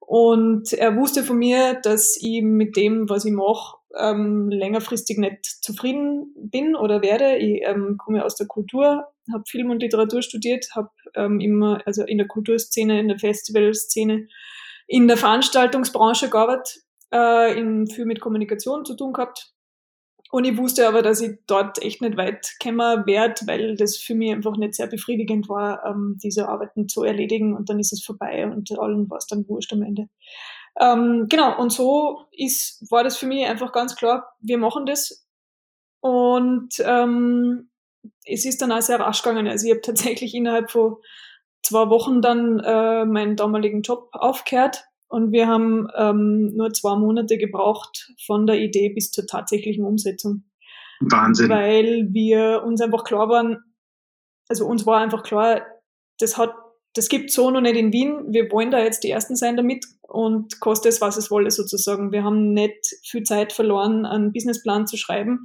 Und er wusste von mir, dass ich mit dem, was ich mache, ähm, längerfristig nicht zufrieden bin oder werde. Ich ähm, komme aus der Kultur, habe Film und Literatur studiert, habe ähm, immer, also in der Kulturszene, in der Festivalszene, in der Veranstaltungsbranche gearbeitet, äh, in, viel mit Kommunikation zu tun gehabt und ich wusste aber, dass ich dort echt nicht weit kommen werde, weil das für mich einfach nicht sehr befriedigend war, ähm, diese Arbeiten zu erledigen und dann ist es vorbei und allen war es dann wurscht am Ende. Ähm, genau, und so ist, war das für mich einfach ganz klar, wir machen das. Und ähm, es ist dann auch sehr rasch gegangen. Also ich habe tatsächlich innerhalb von zwei Wochen dann äh, meinen damaligen Job aufgehört und wir haben ähm, nur zwei Monate gebraucht von der Idee bis zur tatsächlichen Umsetzung. Wahnsinn. Weil wir uns einfach klar waren, also uns war einfach klar, das hat, das gibt so noch nicht in Wien. Wir wollen da jetzt die Ersten sein damit und kostet es, was es wolle sozusagen. Wir haben nicht viel Zeit verloren, einen Businessplan zu schreiben.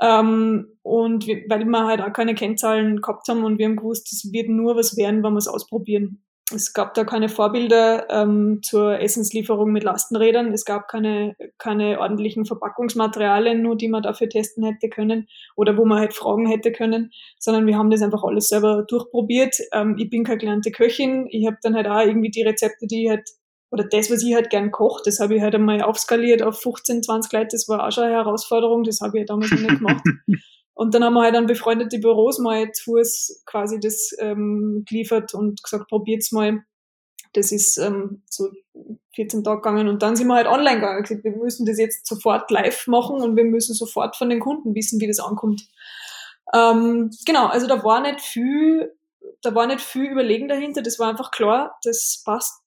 Ähm, und wir, weil wir halt auch keine Kennzahlen gehabt haben und wir haben gewusst, es wird nur was werden, wenn wir es ausprobieren. Es gab da keine Vorbilder ähm, zur Essenslieferung mit Lastenrädern. Es gab keine, keine ordentlichen Verpackungsmaterialien, nur die man dafür testen hätte können oder wo man halt fragen hätte können, sondern wir haben das einfach alles selber durchprobiert. Ähm, ich bin keine gelernte Köchin. Ich habe dann halt auch irgendwie die Rezepte, die ich halt, oder das, was ich halt gern koche, das habe ich halt einmal aufskaliert auf 15, 20 Leute. Das war auch schon eine Herausforderung. Das habe ich ja damals noch nicht gemacht. Und dann haben wir halt an befreundete Büros mal Fuß quasi das ähm, geliefert und gesagt, probiert's mal. Das ist ähm, so 14 Tage gegangen und dann sind wir halt online gegangen. Gesagt, wir müssen das jetzt sofort live machen und wir müssen sofort von den Kunden wissen, wie das ankommt. Ähm, genau, also da war nicht viel, da war nicht viel Überlegen dahinter. Das war einfach klar, das passt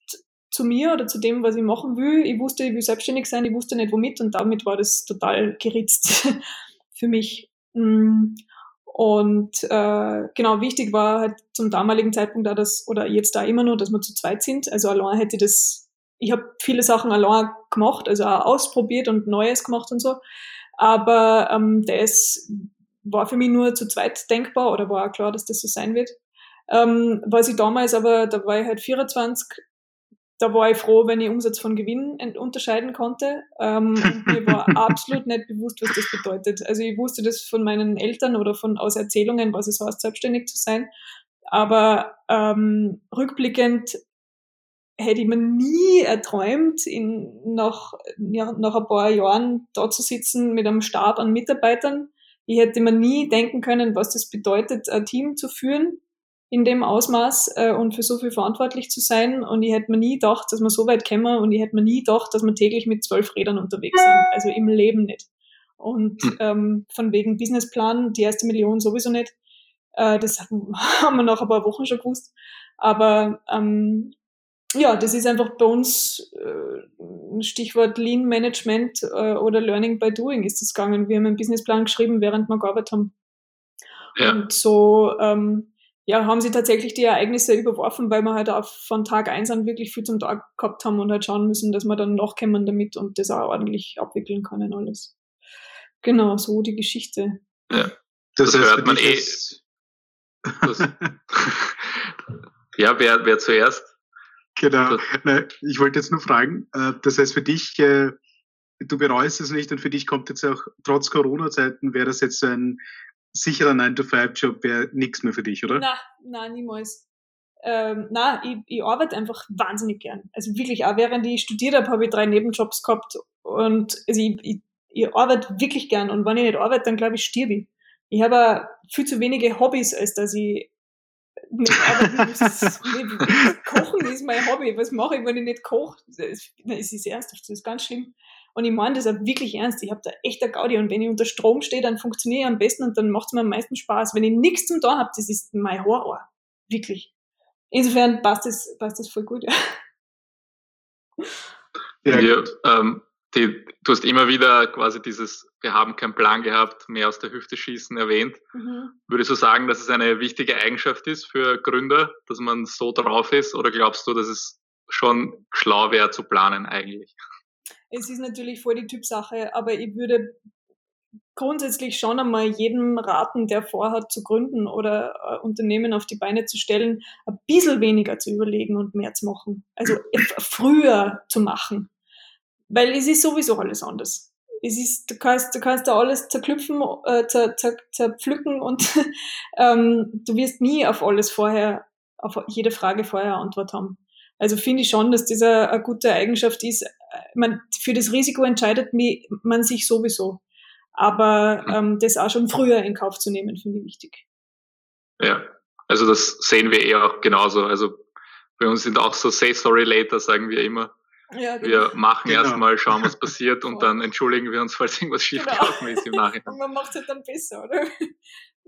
zu mir oder zu dem, was ich machen will. Ich wusste, ich will selbstständig sein, ich wusste nicht womit und damit war das total geritzt für mich. Mm. Und äh, genau, wichtig war halt zum damaligen Zeitpunkt da das, oder jetzt da immer nur, dass wir zu zweit sind. Also allein hätte das, ich habe viele Sachen allein gemacht, also auch ausprobiert und Neues gemacht und so. Aber ähm, das war für mich nur zu zweit denkbar oder war auch klar, dass das so sein wird. Ähm, was ich damals aber, da war ich halt 24, da war ich froh, wenn ich Umsatz von Gewinn unterscheiden konnte. Ähm, mir war absolut nicht bewusst, was das bedeutet. Also ich wusste das von meinen Eltern oder von aus Erzählungen, was es heißt, selbstständig zu sein. Aber ähm, rückblickend hätte ich mir nie erträumt, in, nach, ja, nach ein paar Jahren da zu sitzen mit einem Stab an Mitarbeitern. Ich hätte mir nie denken können, was das bedeutet, ein Team zu führen in dem Ausmaß äh, und für so viel verantwortlich zu sein. Und ich hätte mir nie gedacht, dass wir so weit kommen und ich hätte mir nie gedacht, dass wir täglich mit zwölf Rädern unterwegs sind. Also im Leben nicht. Und hm. ähm, von wegen Businessplan, die erste Million sowieso nicht. Äh, das haben wir nach ein paar Wochen schon gewusst. Aber ähm, ja, das ist einfach bei uns äh, Stichwort Lean Management äh, oder Learning by Doing ist es gegangen. Wir haben einen Businessplan geschrieben, während wir gearbeitet haben. Ja. Und so ähm, ja, haben sie tatsächlich die Ereignisse überworfen, weil wir halt auch von Tag eins an wirklich viel zum Tag gehabt haben und halt schauen müssen, dass wir dann nachkommen damit und das auch ordentlich abwickeln können alles. Genau, so die Geschichte. Ja, das, das hört man eh. Das, ja, wer, wer zuerst? Genau. Nein, ich wollte jetzt nur fragen, äh, das heißt für dich, äh, du bereust es nicht und für dich kommt jetzt auch trotz Corona-Zeiten, wäre das jetzt so ein sicherer 9-to-5-Job wäre nichts mehr für dich, oder? Nein, nein, niemals. Ähm, nein, ich, ich arbeite einfach wahnsinnig gern. Also wirklich, auch während ich studiert habe, habe ich drei Nebenjobs gehabt und also ich, ich, ich arbeite wirklich gern und wenn ich nicht arbeite, dann glaube ich, stirb ich. Ich habe viel zu wenige Hobbys, als dass ich nicht arbeiten muss. Kochen ist mein Hobby. Was mache ich, wenn ich nicht koche? Es ist ernsthaft, das ist ganz schlimm. Und ich meine das auch wirklich ernst. Ich habe da echt eine Gaudi. Und wenn ich unter Strom stehe, dann funktioniere ich am besten und dann macht es mir am meisten Spaß. Wenn ich nichts zum Tun habe, das ist mein Horror. Wirklich. Insofern passt das, passt das voll gut, ja. ja. Wir, ähm, die, du hast immer wieder quasi dieses, wir haben keinen Plan gehabt, mehr aus der Hüfte schießen erwähnt. Mhm. Würdest du sagen, dass es eine wichtige Eigenschaft ist für Gründer, dass man so drauf ist? Oder glaubst du, dass es schon schlau wäre zu planen eigentlich? Es ist natürlich voll die Typsache, aber ich würde grundsätzlich schon einmal jedem raten, der vorhat zu gründen oder äh, Unternehmen auf die Beine zu stellen, ein bisschen weniger zu überlegen und mehr zu machen. Also früher zu machen. Weil es ist sowieso alles anders. Es ist, du kannst, du kannst da alles zerklüpfen, äh, zer, zer, zerpflücken und ähm, du wirst nie auf alles vorher, auf jede Frage vorher Antwort haben. Also finde ich schon, dass das eine, eine gute Eigenschaft ist. Man, für das Risiko entscheidet man sich sowieso. Aber mhm. ähm, das auch schon früher in Kauf zu nehmen, finde ich wichtig. Ja, also das sehen wir eher auch genauso. Also bei uns sind auch so Say Sorry Later, sagen wir immer. Ja, genau. Wir machen genau. erstmal, schauen, was passiert und dann entschuldigen wir uns, falls irgendwas schiefgelaufen genau. ist im Nachhinein. Und man macht es halt dann besser, oder?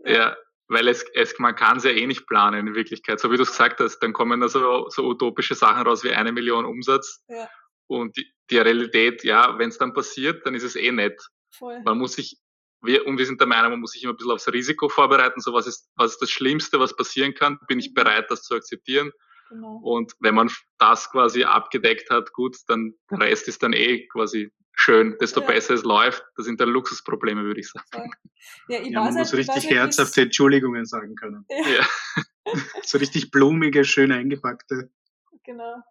Ja, ja weil es, es man kann es ja eh nicht planen in Wirklichkeit. So wie du es gesagt hast, dann kommen da so, so utopische Sachen raus wie eine Million Umsatz. Ja. Und die, die Realität, ja, wenn es dann passiert, dann ist es eh nett. Voll. Man muss sich, wir, und wir sind der Meinung, man muss sich immer ein bisschen aufs Risiko vorbereiten. So, was ist, was ist das Schlimmste, was passieren kann? Bin ich mhm. bereit, das zu akzeptieren? Genau. Und wenn man das quasi abgedeckt hat, gut, dann der Rest ist dann eh quasi schön. Desto ja. besser es läuft, das sind dann Luxusprobleme, würde ich sagen. Ja, ich ja, man muss halt, richtig herzhafte Entschuldigungen sagen können. Ja. so richtig blumige, schön eingepackte. Genau.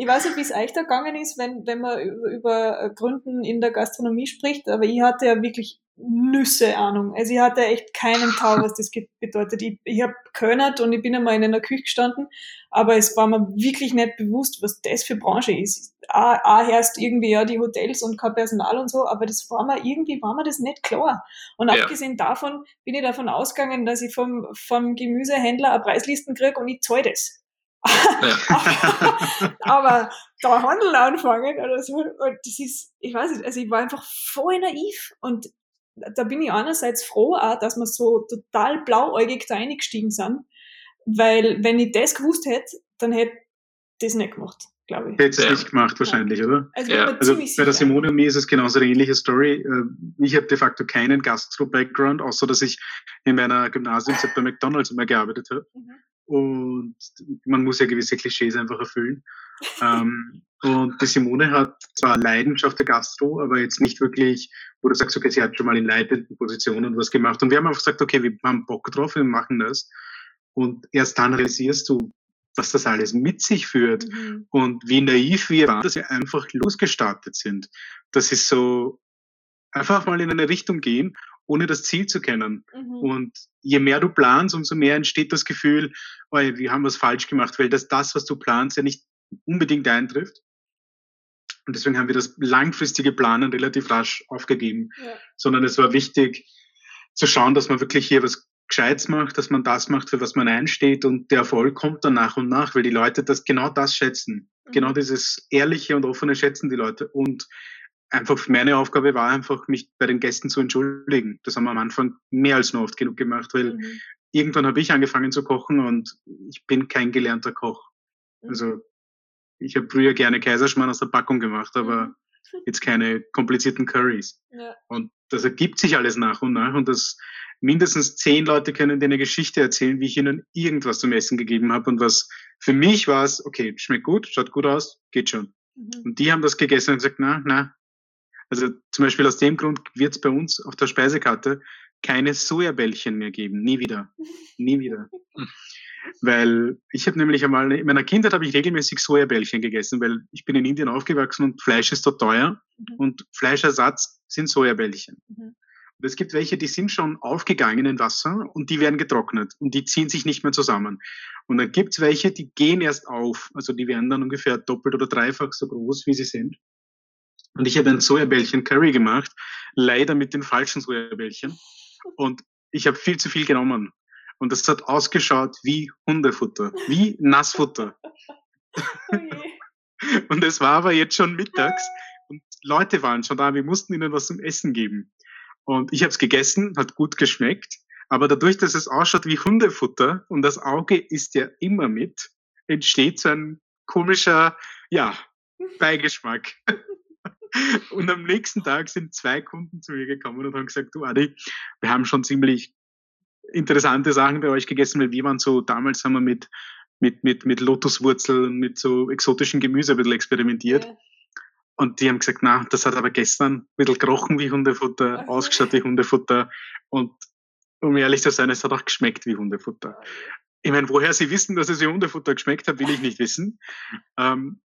Ich weiß nicht, wie es euch da gegangen ist, wenn, wenn man über, über Gründen in der Gastronomie spricht, aber ich hatte ja wirklich Nüsse Ahnung. Also ich hatte echt keinen Tau, was das bedeutet. Ich, ich habe gehört und ich bin einmal in einer Küche gestanden, aber es war mir wirklich nicht bewusst, was das für Branche ist. A, A herrscht irgendwie ja die Hotels und kein Personal und so, aber das war mir irgendwie, war mir das nicht klar. Und ja. abgesehen davon bin ich davon ausgegangen, dass ich vom, vom Gemüsehändler eine Preislisten kriege und ich zahle das. aber da Handel anfangen oder so, und das ist, ich weiß nicht, also ich war einfach voll naiv und da bin ich einerseits froh auch, dass wir so total blauäugig da eingestiegen sind, weil wenn ich das gewusst hätte, dann hätte ich das nicht gemacht, glaube ich. Hätte es ja. nicht gemacht wahrscheinlich, ja. oder? Also, ja. also bei der Simone und mir ist es genauso eine ähnliche Story. Äh, ich habe de facto keinen Gastro-Background, außer dass ich in meiner Gymnasiumzeit bei McDonalds immer gearbeitet habe. Mhm. Und man muss ja gewisse Klischees einfach erfüllen. ähm, und die Simone hat zwar Leidenschaft der Gastro, aber jetzt nicht wirklich, wo du sagst, okay, sie hat schon mal in leitenden Positionen was gemacht. Und wir haben einfach gesagt, okay, wir haben Bock drauf, wir machen das. Und erst dann realisierst du, was das alles mit sich führt mhm. und wie naiv wir waren, dass wir einfach losgestartet sind. Das ist so, einfach mal in eine Richtung gehen ohne das Ziel zu kennen. Mhm. Und je mehr du planst, umso mehr entsteht das Gefühl, oh, wir haben was falsch gemacht, weil das, das, was du planst, ja nicht unbedingt eintrifft. Und deswegen haben wir das langfristige Planen relativ rasch aufgegeben, ja. sondern es war wichtig zu schauen, dass man wirklich hier was Gescheites macht, dass man das macht, für was man einsteht und der Erfolg kommt dann nach und nach, weil die Leute das genau das schätzen. Mhm. Genau dieses ehrliche und offene schätzen die Leute und einfach meine Aufgabe war einfach, mich bei den Gästen zu entschuldigen. Das haben wir am Anfang mehr als nur oft genug gemacht, weil mhm. irgendwann habe ich angefangen zu kochen und ich bin kein gelernter Koch. Mhm. Also ich habe früher gerne Kaiserschmarrn aus der Packung gemacht, aber mhm. jetzt keine komplizierten Curries. Ja. Und das ergibt sich alles nach und nach und das mindestens zehn Leute können dir eine Geschichte erzählen, wie ich ihnen irgendwas zum Essen gegeben habe und was für mich war es, okay, schmeckt gut, schaut gut aus, geht schon. Mhm. Und die haben das gegessen und gesagt, na, na, also zum Beispiel aus dem Grund wird es bei uns auf der Speisekarte keine Sojabällchen mehr geben. Nie wieder. Nie wieder. weil ich habe nämlich einmal, in meiner Kindheit habe ich regelmäßig Sojabällchen gegessen, weil ich bin in Indien aufgewachsen und Fleisch ist dort teuer mhm. und Fleischersatz sind Sojabällchen. Mhm. Und es gibt welche, die sind schon aufgegangen in Wasser und die werden getrocknet und die ziehen sich nicht mehr zusammen. Und dann gibt es welche, die gehen erst auf, also die werden dann ungefähr doppelt oder dreifach so groß, wie sie sind. Und ich habe ein Sojabällchen Curry gemacht, leider mit den falschen Sojabällchen. Und ich habe viel zu viel genommen. Und das hat ausgeschaut wie Hundefutter, wie Nassfutter. und es war aber jetzt schon mittags und Leute waren schon da, wir mussten ihnen was zum Essen geben. Und ich habe es gegessen, hat gut geschmeckt, aber dadurch, dass es ausschaut wie Hundefutter und das Auge isst ja immer mit, entsteht so ein komischer, ja, Beigeschmack. Und am nächsten Tag sind zwei Kunden zu mir gekommen und haben gesagt, du Adi, wir haben schon ziemlich interessante Sachen bei euch gegessen, weil wir waren so, damals haben wir mit, mit, mit, mit Lotuswurzeln, mit so exotischen Gemüse ein bisschen experimentiert. Ja. Und die haben gesagt, na, das hat aber gestern ein bisschen gerochen wie Hundefutter, okay. ausgeschaut wie Hundefutter. Und um ehrlich zu sein, es hat auch geschmeckt wie Hundefutter. Ich meine, woher sie wissen, dass es wie Hundefutter geschmeckt hat, will ich nicht wissen. Ähm,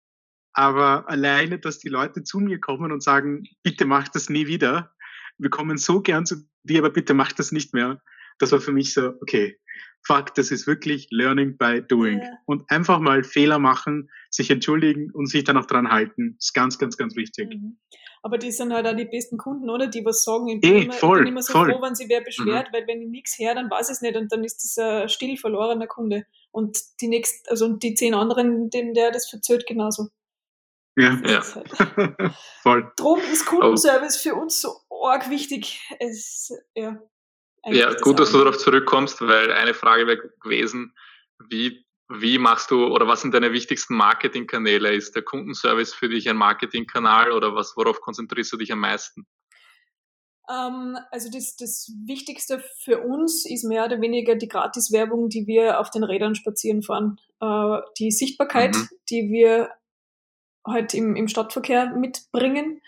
aber alleine, dass die Leute zu mir kommen und sagen, bitte mach das nie wieder. Wir kommen so gern zu dir, aber bitte mach das nicht mehr. Das war für mich so, okay, fuck, das ist wirklich Learning by Doing. Ja. Und einfach mal Fehler machen, sich entschuldigen und sich dann auch dran halten, ist ganz, ganz, ganz wichtig. Mhm. Aber die sind halt auch die besten Kunden, oder? Die was sagen. Ich bin, e, immer, voll, ich bin immer so voll. froh, wenn sie wer beschwert, mhm. weil wenn ich nichts höre, dann weiß ich es nicht und dann ist das ein still verlorener Kunde. Und die nächsten, also die zehn anderen, denen der das verzögert, genauso. Ja, ja. Halt. voll. Drum ist Kundenservice oh. für uns so arg wichtig. Es, ja, ja, gut, dass du darauf zurückkommst, weil eine Frage wäre gewesen, wie, wie machst du oder was sind deine wichtigsten Marketingkanäle? Ist der Kundenservice für dich ein Marketingkanal oder was, worauf konzentrierst du dich am meisten? Ähm, also das, das Wichtigste für uns ist mehr oder weniger die Gratiswerbung, die wir auf den Rädern spazieren fahren. Äh, die Sichtbarkeit, mhm. die wir halt im, im Stadtverkehr mitbringen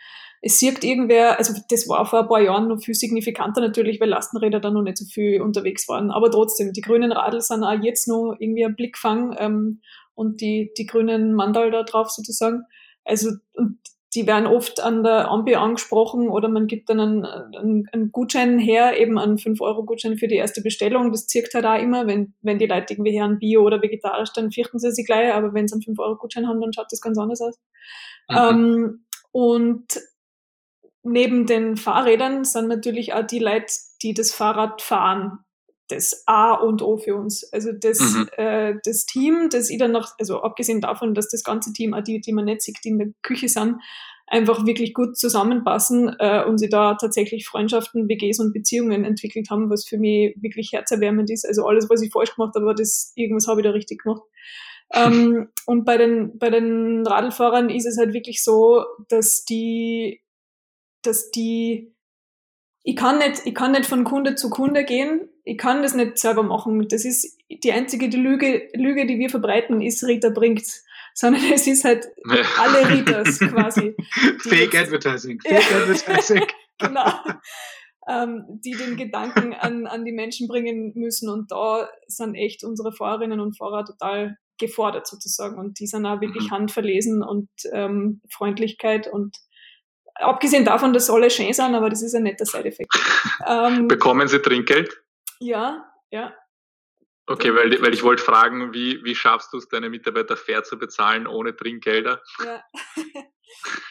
es sieht irgendwer, also das war vor ein paar Jahren noch viel signifikanter natürlich, weil Lastenräder da noch nicht so viel unterwegs waren. Aber trotzdem, die grünen Radl sind auch jetzt noch irgendwie ein Blickfang ähm, und die, die grünen Mandal da drauf sozusagen. Also und die werden oft an der Ambi angesprochen oder man gibt dann einen, einen, einen Gutschein her, eben einen 5-Euro-Gutschein für die erste Bestellung. Das zirkt halt auch immer, wenn, wenn die Leute irgendwie hören Bio oder vegetarisch, dann fürchten sie sich gleich, aber wenn sie einen 5-Euro-Gutschein haben, dann schaut das ganz anders aus. Mhm. Ähm, und neben den Fahrrädern sind natürlich auch die Leute, die das Fahrrad fahren, das A und O für uns. Also das, mhm. äh, das Team, das ich dann noch, also abgesehen davon, dass das ganze Team, auch die, die man nicht sieht, die in der Küche sind, einfach wirklich gut zusammenpassen äh, und sie da tatsächlich Freundschaften, WGs und Beziehungen entwickelt haben, was für mich wirklich herzerwärmend ist. Also alles, was ich falsch gemacht habe, das irgendwas habe ich da richtig gemacht. ähm, und bei den, bei den Radlfahrern ist es halt wirklich so, dass die dass die, ich kann nicht, ich kann nicht von Kunde zu Kunde gehen, ich kann das nicht selber machen. Das ist die einzige die Lüge, Lüge, die wir verbreiten, ist Rita bringt's. Sondern es ist halt alle Ritas quasi. Fake jetzt, Advertising. Fake ja, Advertising. genau. Ähm, die den Gedanken an, an die Menschen bringen müssen. Und da sind echt unsere Fahrerinnen und Fahrer total gefordert sozusagen. Und die sind auch wirklich mhm. handverlesen und ähm, Freundlichkeit und abgesehen davon, dass alle schön sind, aber das ist ein netter Side-Effekt. Ähm, Bekommen Sie Trinkgeld? Ja, ja. Okay, weil, weil ich wollte fragen, wie, wie schaffst du es, deine Mitarbeiter fair zu bezahlen ohne Trinkgelder? Ja,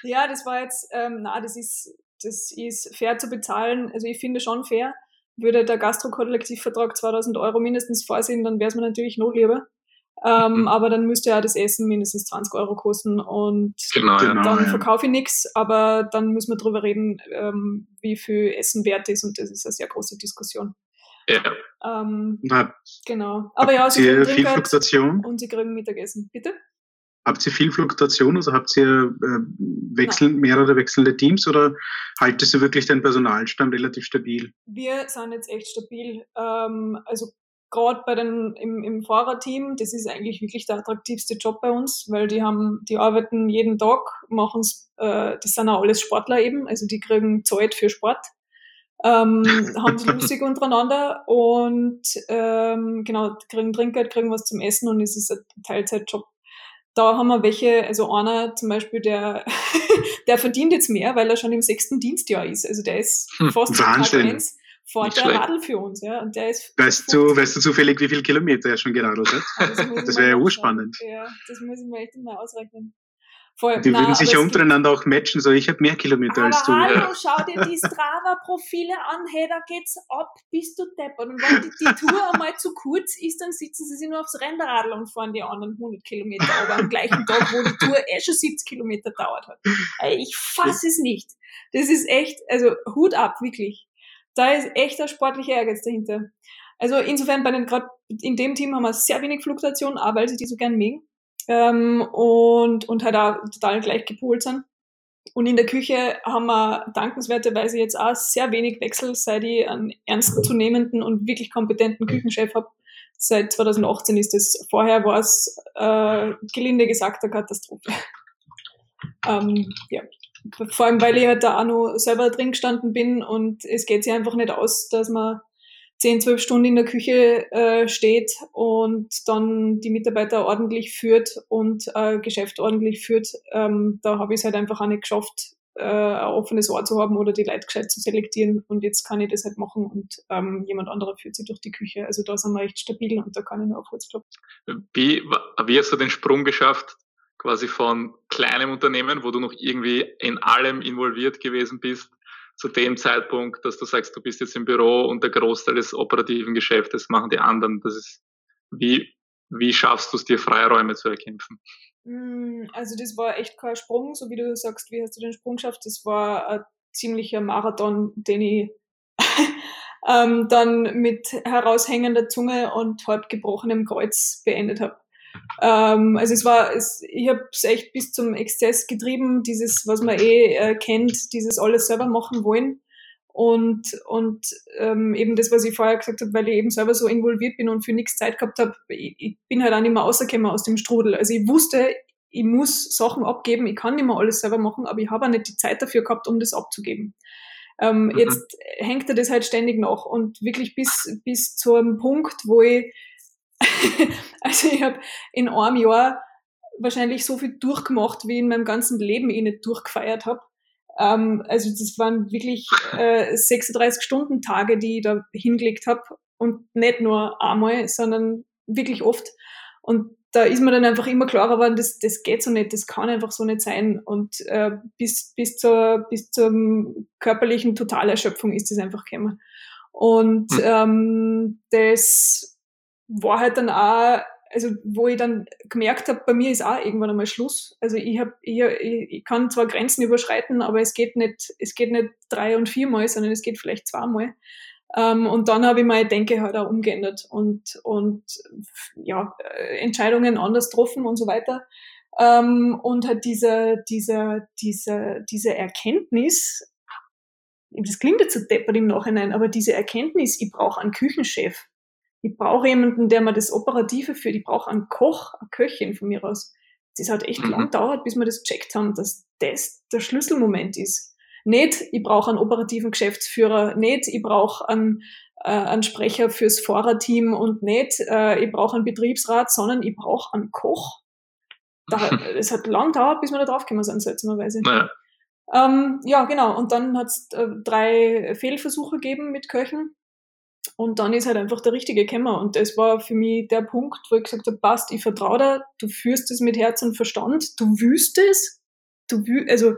ja das war jetzt, ähm, na, das ist, das ist fair zu bezahlen. Also ich finde schon fair. Würde der Gastro-Kollektivvertrag 2000 Euro mindestens vorsehen, dann wäre es mir natürlich noch lieber. Ähm, mhm. Aber dann müsste ja das Essen mindestens 20 Euro kosten und genau, dann genau, verkaufe ich nichts. Aber dann müssen wir darüber reden, ähm, wie viel Essen wert ist und das ist eine sehr große Diskussion. Ja. Ähm, genau. Aber ja, sie kriegen viel Fluktuation und sie kriegen Mittagessen. Bitte? Habt ihr viel Fluktuation? Also habt ihr äh, wechseln, mehrere wechselnde Teams oder haltet ihr wirklich den Personalstamm relativ stabil? Wir sind jetzt echt stabil. Ähm, also gerade bei den im, im Fahrerteam, das ist eigentlich wirklich der attraktivste Job bei uns, weil die haben, die arbeiten jeden Tag, machen äh, das sind auch alles Sportler eben, also die kriegen Zeit für Sport, ähm, haben sie lustig untereinander und ähm, genau, kriegen Trinkgeld, kriegen was zum Essen und es ist ein Teilzeitjob. Da haben wir welche, also einer zum Beispiel, der, der verdient jetzt mehr, weil er schon im sechsten Dienstjahr ist. Also der ist hm, fast Wahnsinn. Tag eins fährt der Radl für uns. Ja? Und der ist weißt, du, weißt du zufällig, wie viele Kilometer er schon geradelt hat? Das, das wäre ja urspannend. Ja, das muss ich mir echt mal ausrechnen. Voll, die würden sich ja untereinander auch matchen, so ich habe mehr Kilometer aber als du. Hallo, ja. schau dir die Strava-Profile an, hey, da geht's ab, bist du deppert. Und wenn die, die Tour einmal zu kurz ist, dann sitzen sie sich nur aufs Rennradl und fahren die anderen 100 Kilometer, aber am gleichen Tag, wo die Tour eh schon 70 Kilometer dauert hat. Ich fasse es nicht. Das ist echt, also Hut ab, wirklich da ist echt ein sportlicher Ehrgeiz dahinter. Also insofern bei den gerade in dem Team haben wir sehr wenig Fluktuation, auch weil sie die so gern mögen ähm, und und halt auch total gleich gepolt sind. und in der Küche haben wir dankenswerterweise jetzt auch sehr wenig Wechsel, seit ich einen ernstzunehmenden und wirklich kompetenten Küchenchef habe. Seit 2018 ist es. Vorher war es äh, gelinde gesagt eine Katastrophe. ähm, ja. Vor allem, weil ich halt da auch noch selber drin gestanden bin und es geht sich einfach nicht aus, dass man 10, 12 Stunden in der Küche äh, steht und dann die Mitarbeiter ordentlich führt und äh, Geschäft ordentlich führt. Ähm, da habe ich es halt einfach auch nicht geschafft, äh, ein offenes Ohr zu haben oder die Leute gescheit zu selektieren. Und jetzt kann ich das halt machen und ähm, jemand anderer führt sie durch die Küche. Also da sind wir echt stabil und da kann ich nur auf Holz Wie, wie hast du den Sprung geschafft, quasi von kleinem Unternehmen, wo du noch irgendwie in allem involviert gewesen bist, zu dem Zeitpunkt, dass du sagst, du bist jetzt im Büro und der Großteil des operativen Geschäftes machen die anderen. Das ist, wie, wie schaffst du es dir, Freiräume zu erkämpfen? Hm, also das war echt kein Sprung, so wie du sagst, wie hast du den Sprung geschafft? Das war ein ziemlicher Marathon, den ich ähm, dann mit heraushängender Zunge und halb gebrochenem Kreuz beendet habe. Ähm, also es war, es, ich habe es echt bis zum Exzess getrieben, dieses, was man eh äh, kennt, dieses alles selber machen wollen. Und, und ähm, eben das, was ich vorher gesagt habe, weil ich eben selber so involviert bin und für nichts Zeit gehabt habe, ich, ich bin halt auch nicht mehr rausgekommen aus dem Strudel. Also ich wusste, ich muss Sachen abgeben, ich kann nicht mehr alles selber machen, aber ich habe auch nicht die Zeit dafür gehabt, um das abzugeben. Ähm, mhm. Jetzt hängt er das halt ständig nach und wirklich bis, bis zu einem Punkt, wo ich also ich habe in einem Jahr wahrscheinlich so viel durchgemacht, wie in meinem ganzen Leben ich nicht durchgefeiert habe. Ähm, also das waren wirklich äh, 36-Stunden-Tage, die ich da hingelegt habe und nicht nur einmal, sondern wirklich oft. Und da ist mir dann einfach immer klarer geworden, das, das geht so nicht, das kann einfach so nicht sein. Und äh, bis, bis, zur, bis zur körperlichen Totalerschöpfung ist das einfach gekommen. Und hm. ähm, das war halt dann auch, also wo ich dann gemerkt habe, bei mir ist auch irgendwann einmal Schluss. Also ich habe, ich, ich kann zwar Grenzen überschreiten, aber es geht nicht, es geht nicht drei und viermal, sondern es geht vielleicht zweimal. Ähm, und dann habe ich meine Denke halt auch umgeändert und, und ja, Entscheidungen anders getroffen und so weiter. Ähm, und halt diese, diese, diese, diese Erkenntnis, das klingt jetzt so deppert im Nachhinein, aber diese Erkenntnis, ich brauche einen Küchenchef, ich brauche jemanden, der mir das Operative führt. Ich brauche einen Koch, eine Köchin von mir aus. Das hat echt mhm. lang gedauert, bis wir das gecheckt haben, dass das der Schlüsselmoment ist. Nicht, ich brauche einen operativen Geschäftsführer, nicht, ich brauche einen, äh, einen Sprecher fürs Fahrerteam und nicht, äh, ich brauche einen Betriebsrat, sondern ich brauche einen Koch. Es hat lang gedauert, bis wir da draufgekommen sind, seltsamerweise. Naja. Ähm, ja, genau. Und dann hat es äh, drei Fehlversuche gegeben mit Köchen. Und dann ist halt einfach der richtige Kämmer. Und das war für mich der Punkt, wo ich gesagt habe, passt, ich vertraue dir, du führst es mit Herz und Verstand, du wüsst es, du wü also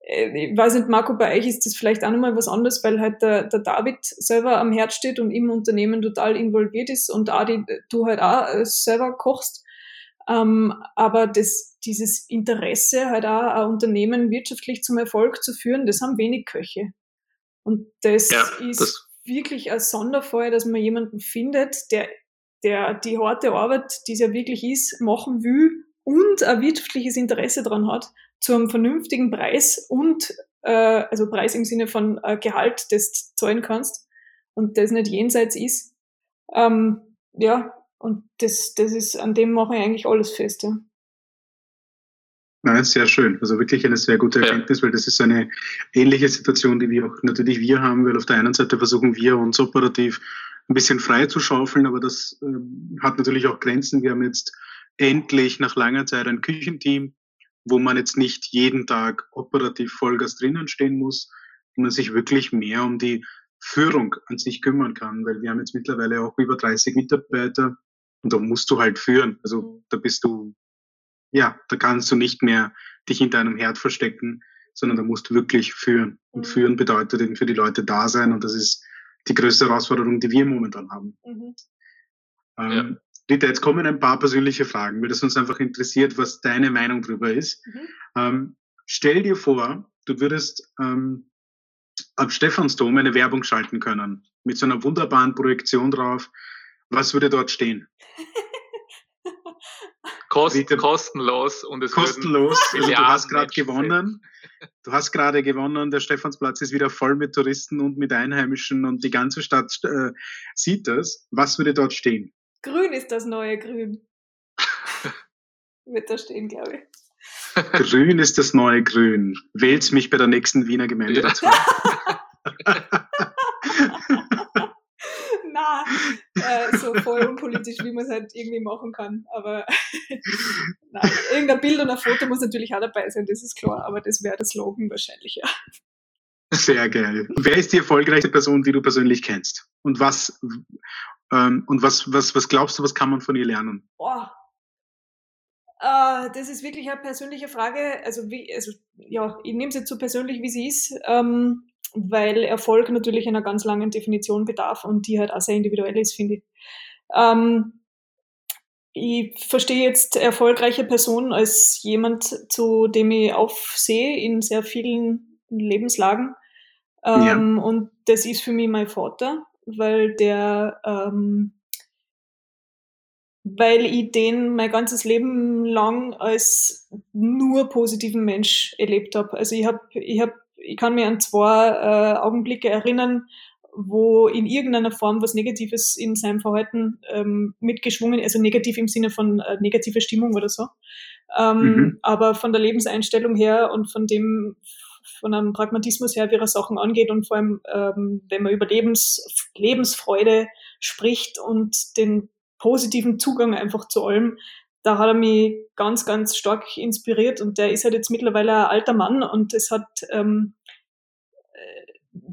äh, ich weiß nicht, Marco, bei euch ist das vielleicht auch nochmal was anderes, weil halt der, der David selber am Herz steht und im Unternehmen total involviert ist und die, du halt auch äh, selber kochst. Ähm, aber das, dieses Interesse, halt auch ein Unternehmen wirtschaftlich zum Erfolg zu führen, das haben wenig Köche. Und das ja, ist das wirklich ein Sonderfall, dass man jemanden findet, der, der die harte Arbeit, die es ja wirklich ist, machen will und ein wirtschaftliches Interesse daran hat, zu einem vernünftigen Preis und, äh, also Preis im Sinne von äh, Gehalt, das du zahlen kannst und das nicht jenseits ist. Ähm, ja, und das, das ist, an dem mache ich eigentlich alles fest, ja. Nein, sehr schön. Also wirklich eine sehr gute Erkenntnis, ja. weil das ist eine ähnliche Situation, die wir auch natürlich wir haben, weil auf der einen Seite versuchen wir uns operativ ein bisschen frei zu schaufeln, aber das äh, hat natürlich auch Grenzen. Wir haben jetzt endlich nach langer Zeit ein Küchenteam, wo man jetzt nicht jeden Tag operativ Vollgas drinnen stehen muss, wo man sich wirklich mehr um die Führung an sich kümmern kann, weil wir haben jetzt mittlerweile auch über 30 Mitarbeiter und da musst du halt führen. Also da bist du ja, da kannst du nicht mehr dich hinter einem Herd verstecken, sondern da musst du wirklich führen. Und mhm. führen bedeutet eben für die Leute da sein und das ist die größte Herausforderung, die wir momentan haben. Mhm. Ähm, ja. Rita, jetzt kommen ein paar persönliche Fragen, weil das uns einfach interessiert, was deine Meinung darüber ist. Mhm. Ähm, stell dir vor, du würdest ähm, ab Stephansdom eine Werbung schalten können, mit so einer wunderbaren Projektion drauf. Was würde dort stehen? Kost, kostenlos und es kostenlos. Also du hast gerade gewonnen. Du hast gerade gewonnen. Der Stephansplatz ist wieder voll mit Touristen und mit Einheimischen und die ganze Stadt äh, sieht das. Was würde dort stehen? Grün ist das neue Grün. Wird da stehen, glaube ich. Grün ist das neue Grün. Wählt mich bei der nächsten Wiener Gemeinde dazu. Na, äh, so voll unpolitisch, wie man es halt irgendwie machen kann. Aber nein, irgendein Bild und ein Foto muss natürlich auch dabei sein, das ist klar. Aber das wäre der Slogan wahrscheinlich, ja. Sehr geil. Wer ist die erfolgreichste Person, die du persönlich kennst? Und was, ähm, und was, was, was glaubst du, was kann man von ihr lernen? Boah, äh, das ist wirklich eine persönliche Frage. Also, wie, also ja, ich nehme es jetzt so persönlich, wie sie ist, ähm, weil Erfolg natürlich einer ganz langen Definition bedarf und die halt auch sehr individuell ist, finde ich. Ähm, ich verstehe jetzt erfolgreiche Person als jemand, zu dem ich aufsehe in sehr vielen Lebenslagen. Ähm, ja. Und das ist für mich mein Vater, weil der ähm, weil ich den mein ganzes Leben lang als nur positiven Mensch erlebt habe. Also ich habe, ich habe, ich kann mir an zwei äh, Augenblicke erinnern, wo in irgendeiner Form was Negatives in seinem Verhalten ähm, mitgeschwungen, also negativ im Sinne von äh, negative Stimmung oder so. Ähm, mhm. Aber von der Lebenseinstellung her und von dem, von einem Pragmatismus her, wie er Sachen angeht und vor allem, ähm, wenn man über Lebens, Lebensfreude spricht und den positiven Zugang einfach zu allem. Da hat er mich ganz, ganz stark inspiriert und der ist halt jetzt mittlerweile ein alter Mann und es hat, ähm,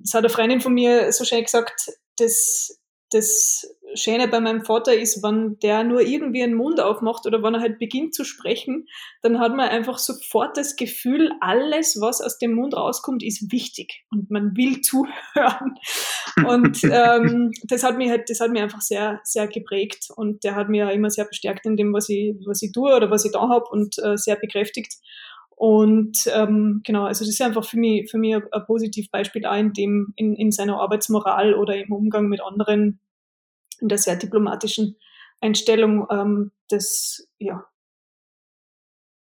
es hat eine Freundin von mir so schön gesagt, das, das Schöne bei meinem Vater ist, wenn der nur irgendwie einen Mund aufmacht oder wenn er halt beginnt zu sprechen, dann hat man einfach sofort das Gefühl, alles, was aus dem Mund rauskommt, ist wichtig und man will zuhören. Und ähm, das hat mich halt, das hat mich einfach sehr, sehr geprägt und der hat mir immer sehr bestärkt in dem, was ich, was ich tue oder was ich da habe und äh, sehr bekräftigt. Und ähm, genau, also das ist einfach für mich, für mich ein, ein Positivbeispiel auch in dem, in, in seiner Arbeitsmoral oder im Umgang mit anderen in der sehr diplomatischen Einstellung ähm, des, ja.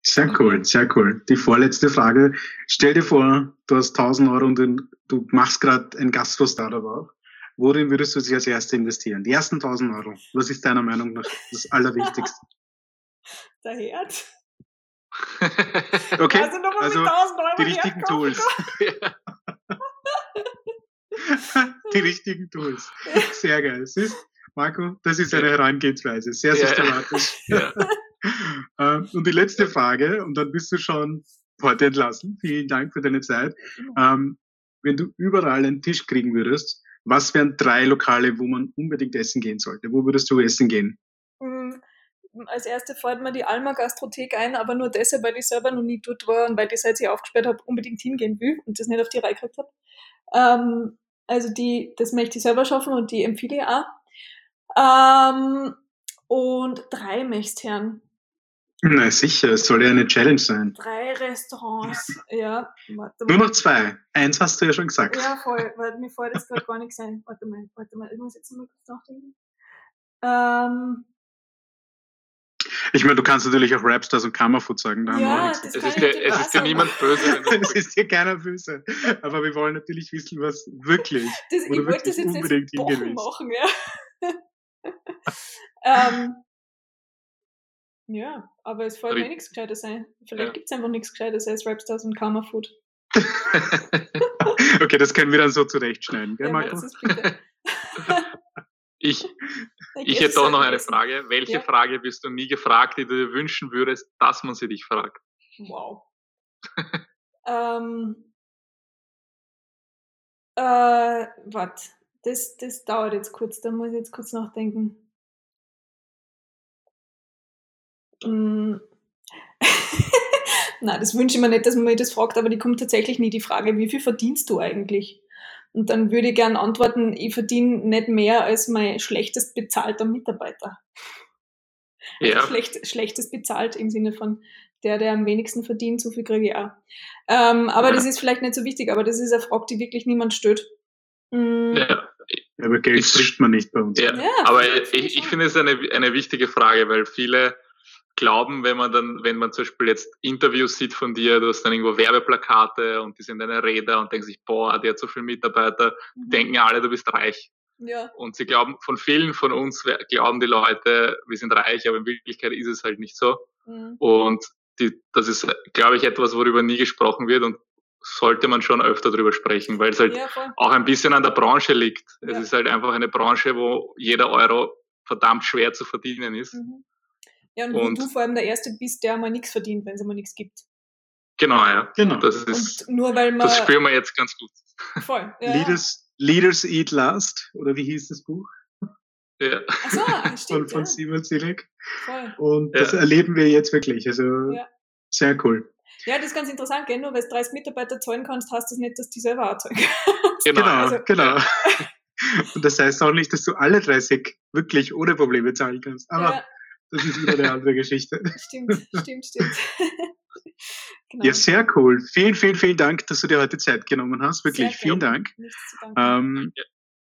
Sehr cool, sehr cool. Die vorletzte Frage. Stell dir vor, du hast 1000 Euro und du machst gerade ein Gastro-Startup auf. Worin würdest du dich als erstes investieren? Die ersten 1000 Euro. Was ist deiner Meinung nach das Allerwichtigste? Der Herd. okay, also, also die richtigen Tools. die richtigen Tools. Sehr geil. Siehst, Marco, das ist eine Herangehensweise, sehr systematisch. Ja. Ähm, und die letzte Frage, und dann bist du schon heute entlassen. Vielen Dank für deine Zeit. Ähm, wenn du überall einen Tisch kriegen würdest, was wären drei Lokale, wo man unbedingt essen gehen sollte? Wo würdest du essen gehen? Mm, als erste fällt mir die Alma Gastrothek ein, aber nur deshalb, weil ich selber noch nie dort war und weil ich, seit ich aufgesperrt habe, unbedingt hingehen will und das nicht auf die Reihe gekriegt habe. Ähm, also die, das möchte ich selber schaffen und die empfehle ich auch. Ähm, und drei Mächtherren. Na sicher, es soll ja eine Challenge sein. Drei Restaurants, ja. Warte mal. Nur noch zwei. Eins hast du ja schon gesagt. Ja, voll, weil mir fällt jetzt gerade gar nichts ein. Warte mal, warte mal, ich muss jetzt mal kurz nachdenken. Ähm, ich meine, du kannst natürlich auch Rapstars und Kammerfood sagen. Da ja, es, ist dir, es ist dir niemand böse. es ist dir keiner böse. Aber wir wollen natürlich wissen, was wirklich. Das, ich wollte das jetzt unbedingt nicht machen, ja ähm, ja, aber es fällt mir nichts Gescheites ein. Vielleicht ja. gibt es einfach nichts Gescheites als Rapstars und Karma Food. okay, das können wir dann so zurechtschneiden, gell, ja, Marco? ich, ich hätte auch noch eine Frage. Welche ja? Frage bist du nie gefragt, die du dir wünschen würdest, dass man sie dich fragt? Wow. ähm, äh, warte das, das dauert jetzt kurz, da muss ich jetzt kurz nachdenken. Mm. Nein, das wünsche ich mir nicht, dass man mich das fragt, aber die kommt tatsächlich nie die Frage, wie viel verdienst du eigentlich? Und dann würde ich gerne antworten, ich verdiene nicht mehr als mein schlechtest bezahlter Mitarbeiter. Ja. Also schlecht, schlechtest bezahlt im Sinne von der, der am wenigsten verdient, so viel kriege ich auch. Ähm, aber ja. das ist vielleicht nicht so wichtig, aber das ist eine Frage, die wirklich niemand stört. Mm. Ja. Aber Geld spricht man nicht bei uns. Ja, ja aber ich, ich finde es eine, eine wichtige Frage, weil viele glauben, wenn man dann, wenn man zum Beispiel jetzt Interviews sieht von dir, du hast dann irgendwo Werbeplakate und die sind deine Räder und denken sich, boah, der hat so viele Mitarbeiter, mhm. denken alle, du bist reich. Ja. Und sie glauben, von vielen von uns glauben die Leute, wir sind reich, aber in Wirklichkeit ist es halt nicht so. Mhm. Und die, das ist, glaube ich, etwas, worüber nie gesprochen wird und sollte man schon öfter drüber sprechen, weil es halt ja, auch ein bisschen an der Branche liegt. Ja. Es ist halt einfach eine Branche, wo jeder Euro verdammt schwer zu verdienen ist. Mhm. Ja, und, und du vor allem der Erste bist, der mal nichts verdient, wenn es mal nichts gibt. Genau, ja. Genau. Das, ist, und nur weil man, das spüren wir jetzt ganz gut. Voll. Ja, Leaders, Leaders Eat Last, oder wie hieß das Buch? Ja. Ach so, stimmt, von, von ja. Simon Sinek. Voll. Und das erleben wir jetzt wirklich. Also sehr cool. Ja, das ist ganz interessant, gell? Nur weil du 30 Mitarbeiter zahlen kannst, heißt das nicht, dass die selber auch zahlen Genau, genau. Also, genau. Und das heißt auch nicht, dass du alle 30 wirklich ohne Probleme zahlen kannst. Aber ja. das ist wieder eine andere Geschichte. Stimmt, stimmt, stimmt. genau. Ja, sehr cool. Vielen, vielen, vielen Dank, dass du dir heute Zeit genommen hast. Wirklich, vielen Dank. Ähm,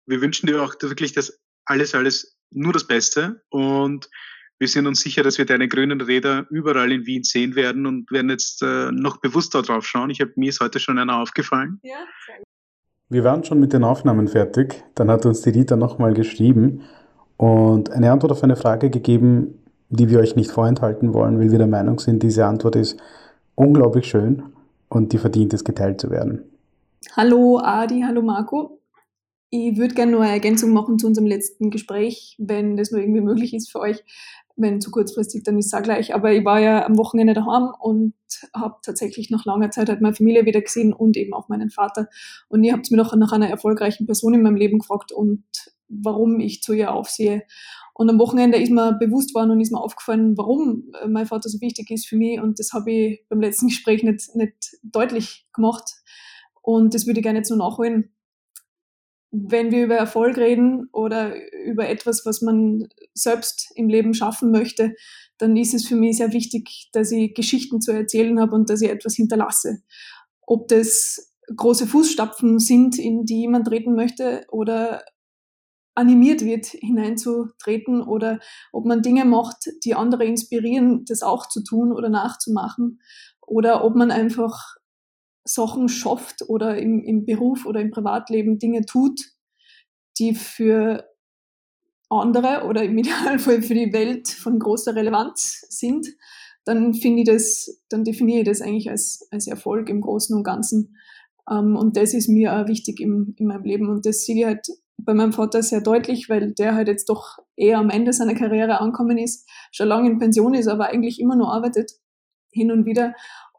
wir wünschen dir auch wirklich das alles, alles nur das Beste. Und wir sind uns sicher, dass wir deine grünen Räder überall in Wien sehen werden und werden jetzt äh, noch bewusster drauf schauen. Ich habe mir ist heute schon einer aufgefallen. Ja, sehr gut. Wir waren schon mit den Aufnahmen fertig. Dann hat uns die Rita nochmal geschrieben und eine Antwort auf eine Frage gegeben, die wir euch nicht vorenthalten wollen, weil wir der Meinung sind, diese Antwort ist unglaublich schön und die verdient es, geteilt zu werden. Hallo Adi, hallo Marco. Ich würde gerne nur eine Ergänzung machen zu unserem letzten Gespräch, wenn das nur irgendwie möglich ist für euch wenn zu kurzfristig, dann ist es auch gleich. Aber ich war ja am Wochenende daheim und habe tatsächlich nach langer Zeit halt meine Familie wieder gesehen und eben auch meinen Vater. Und ihr habt mir noch nach einer erfolgreichen Person in meinem Leben gefragt und warum ich zu ihr aufsehe. Und am Wochenende ist mir bewusst worden und ist mir aufgefallen, warum mein Vater so wichtig ist für mich. Und das habe ich beim letzten Gespräch nicht, nicht deutlich gemacht. Und das würde ich gerne jetzt nur nachholen wenn wir über Erfolg reden oder über etwas, was man selbst im Leben schaffen möchte, dann ist es für mich sehr wichtig, dass ich Geschichten zu erzählen habe und dass ich etwas hinterlasse. Ob das große Fußstapfen sind, in die jemand treten möchte oder animiert wird, hineinzutreten oder ob man Dinge macht, die andere inspirieren, das auch zu tun oder nachzumachen oder ob man einfach Sachen schafft oder im, im Beruf oder im Privatleben Dinge tut, die für andere oder im Idealfall für die Welt von großer Relevanz sind, dann finde ich das, dann definiere ich das eigentlich als, als Erfolg im Großen und Ganzen. Ähm, und das ist mir auch wichtig im, in meinem Leben. Und das sehe ich halt bei meinem Vater sehr deutlich, weil der halt jetzt doch eher am Ende seiner Karriere angekommen ist, schon lange in Pension ist, aber eigentlich immer nur arbeitet, hin und wieder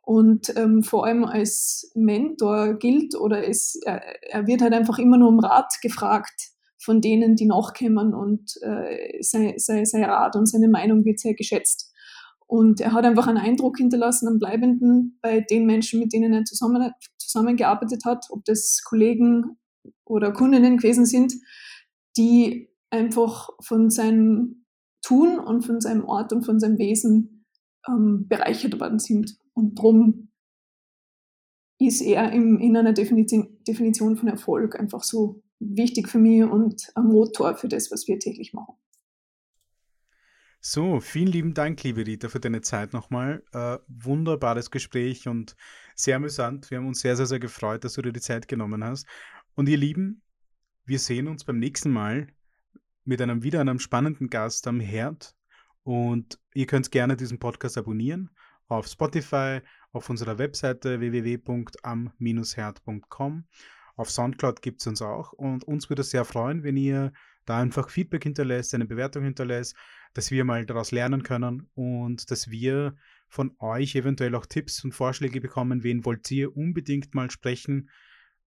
und ähm, vor allem als Mentor gilt oder es, er, er, wird halt einfach immer nur um Rat gefragt von denen, die nachkommen und äh, sein, sein, sein Rat und seine Meinung wird sehr geschätzt. Und er hat einfach einen Eindruck hinterlassen, einen bleibenden bei den Menschen, mit denen er zusammen, zusammengearbeitet hat, ob das Kollegen oder Kundinnen gewesen sind, die einfach von seinem Tun und von seinem Ort und von seinem Wesen ähm, bereichert worden sind. Und darum ist er im, in einer Definition, Definition von Erfolg einfach so wichtig für mich und ein Motor für das, was wir täglich machen. So, vielen lieben Dank, liebe Rita, für deine Zeit nochmal. Äh, wunderbares Gespräch und sehr amüsant. Wir haben uns sehr, sehr, sehr gefreut, dass du dir die Zeit genommen hast. Und ihr Lieben, wir sehen uns beim nächsten Mal mit einem wieder einem spannenden Gast am Herd. Und ihr könnt gerne diesen Podcast abonnieren auf Spotify, auf unserer Webseite www.am-herd.com. Auf Soundcloud gibt es uns auch und uns würde es sehr freuen, wenn ihr da einfach Feedback hinterlässt, eine Bewertung hinterlässt, dass wir mal daraus lernen können und dass wir von euch eventuell auch Tipps und Vorschläge bekommen, wen wollt ihr unbedingt mal sprechen.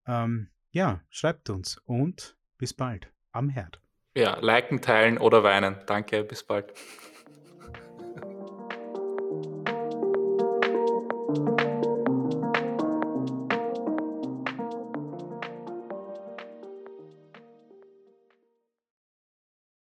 Ähm, ja, schreibt uns und bis bald am Herd. Ja, liken, teilen oder weinen. Danke, bis bald. Thank you.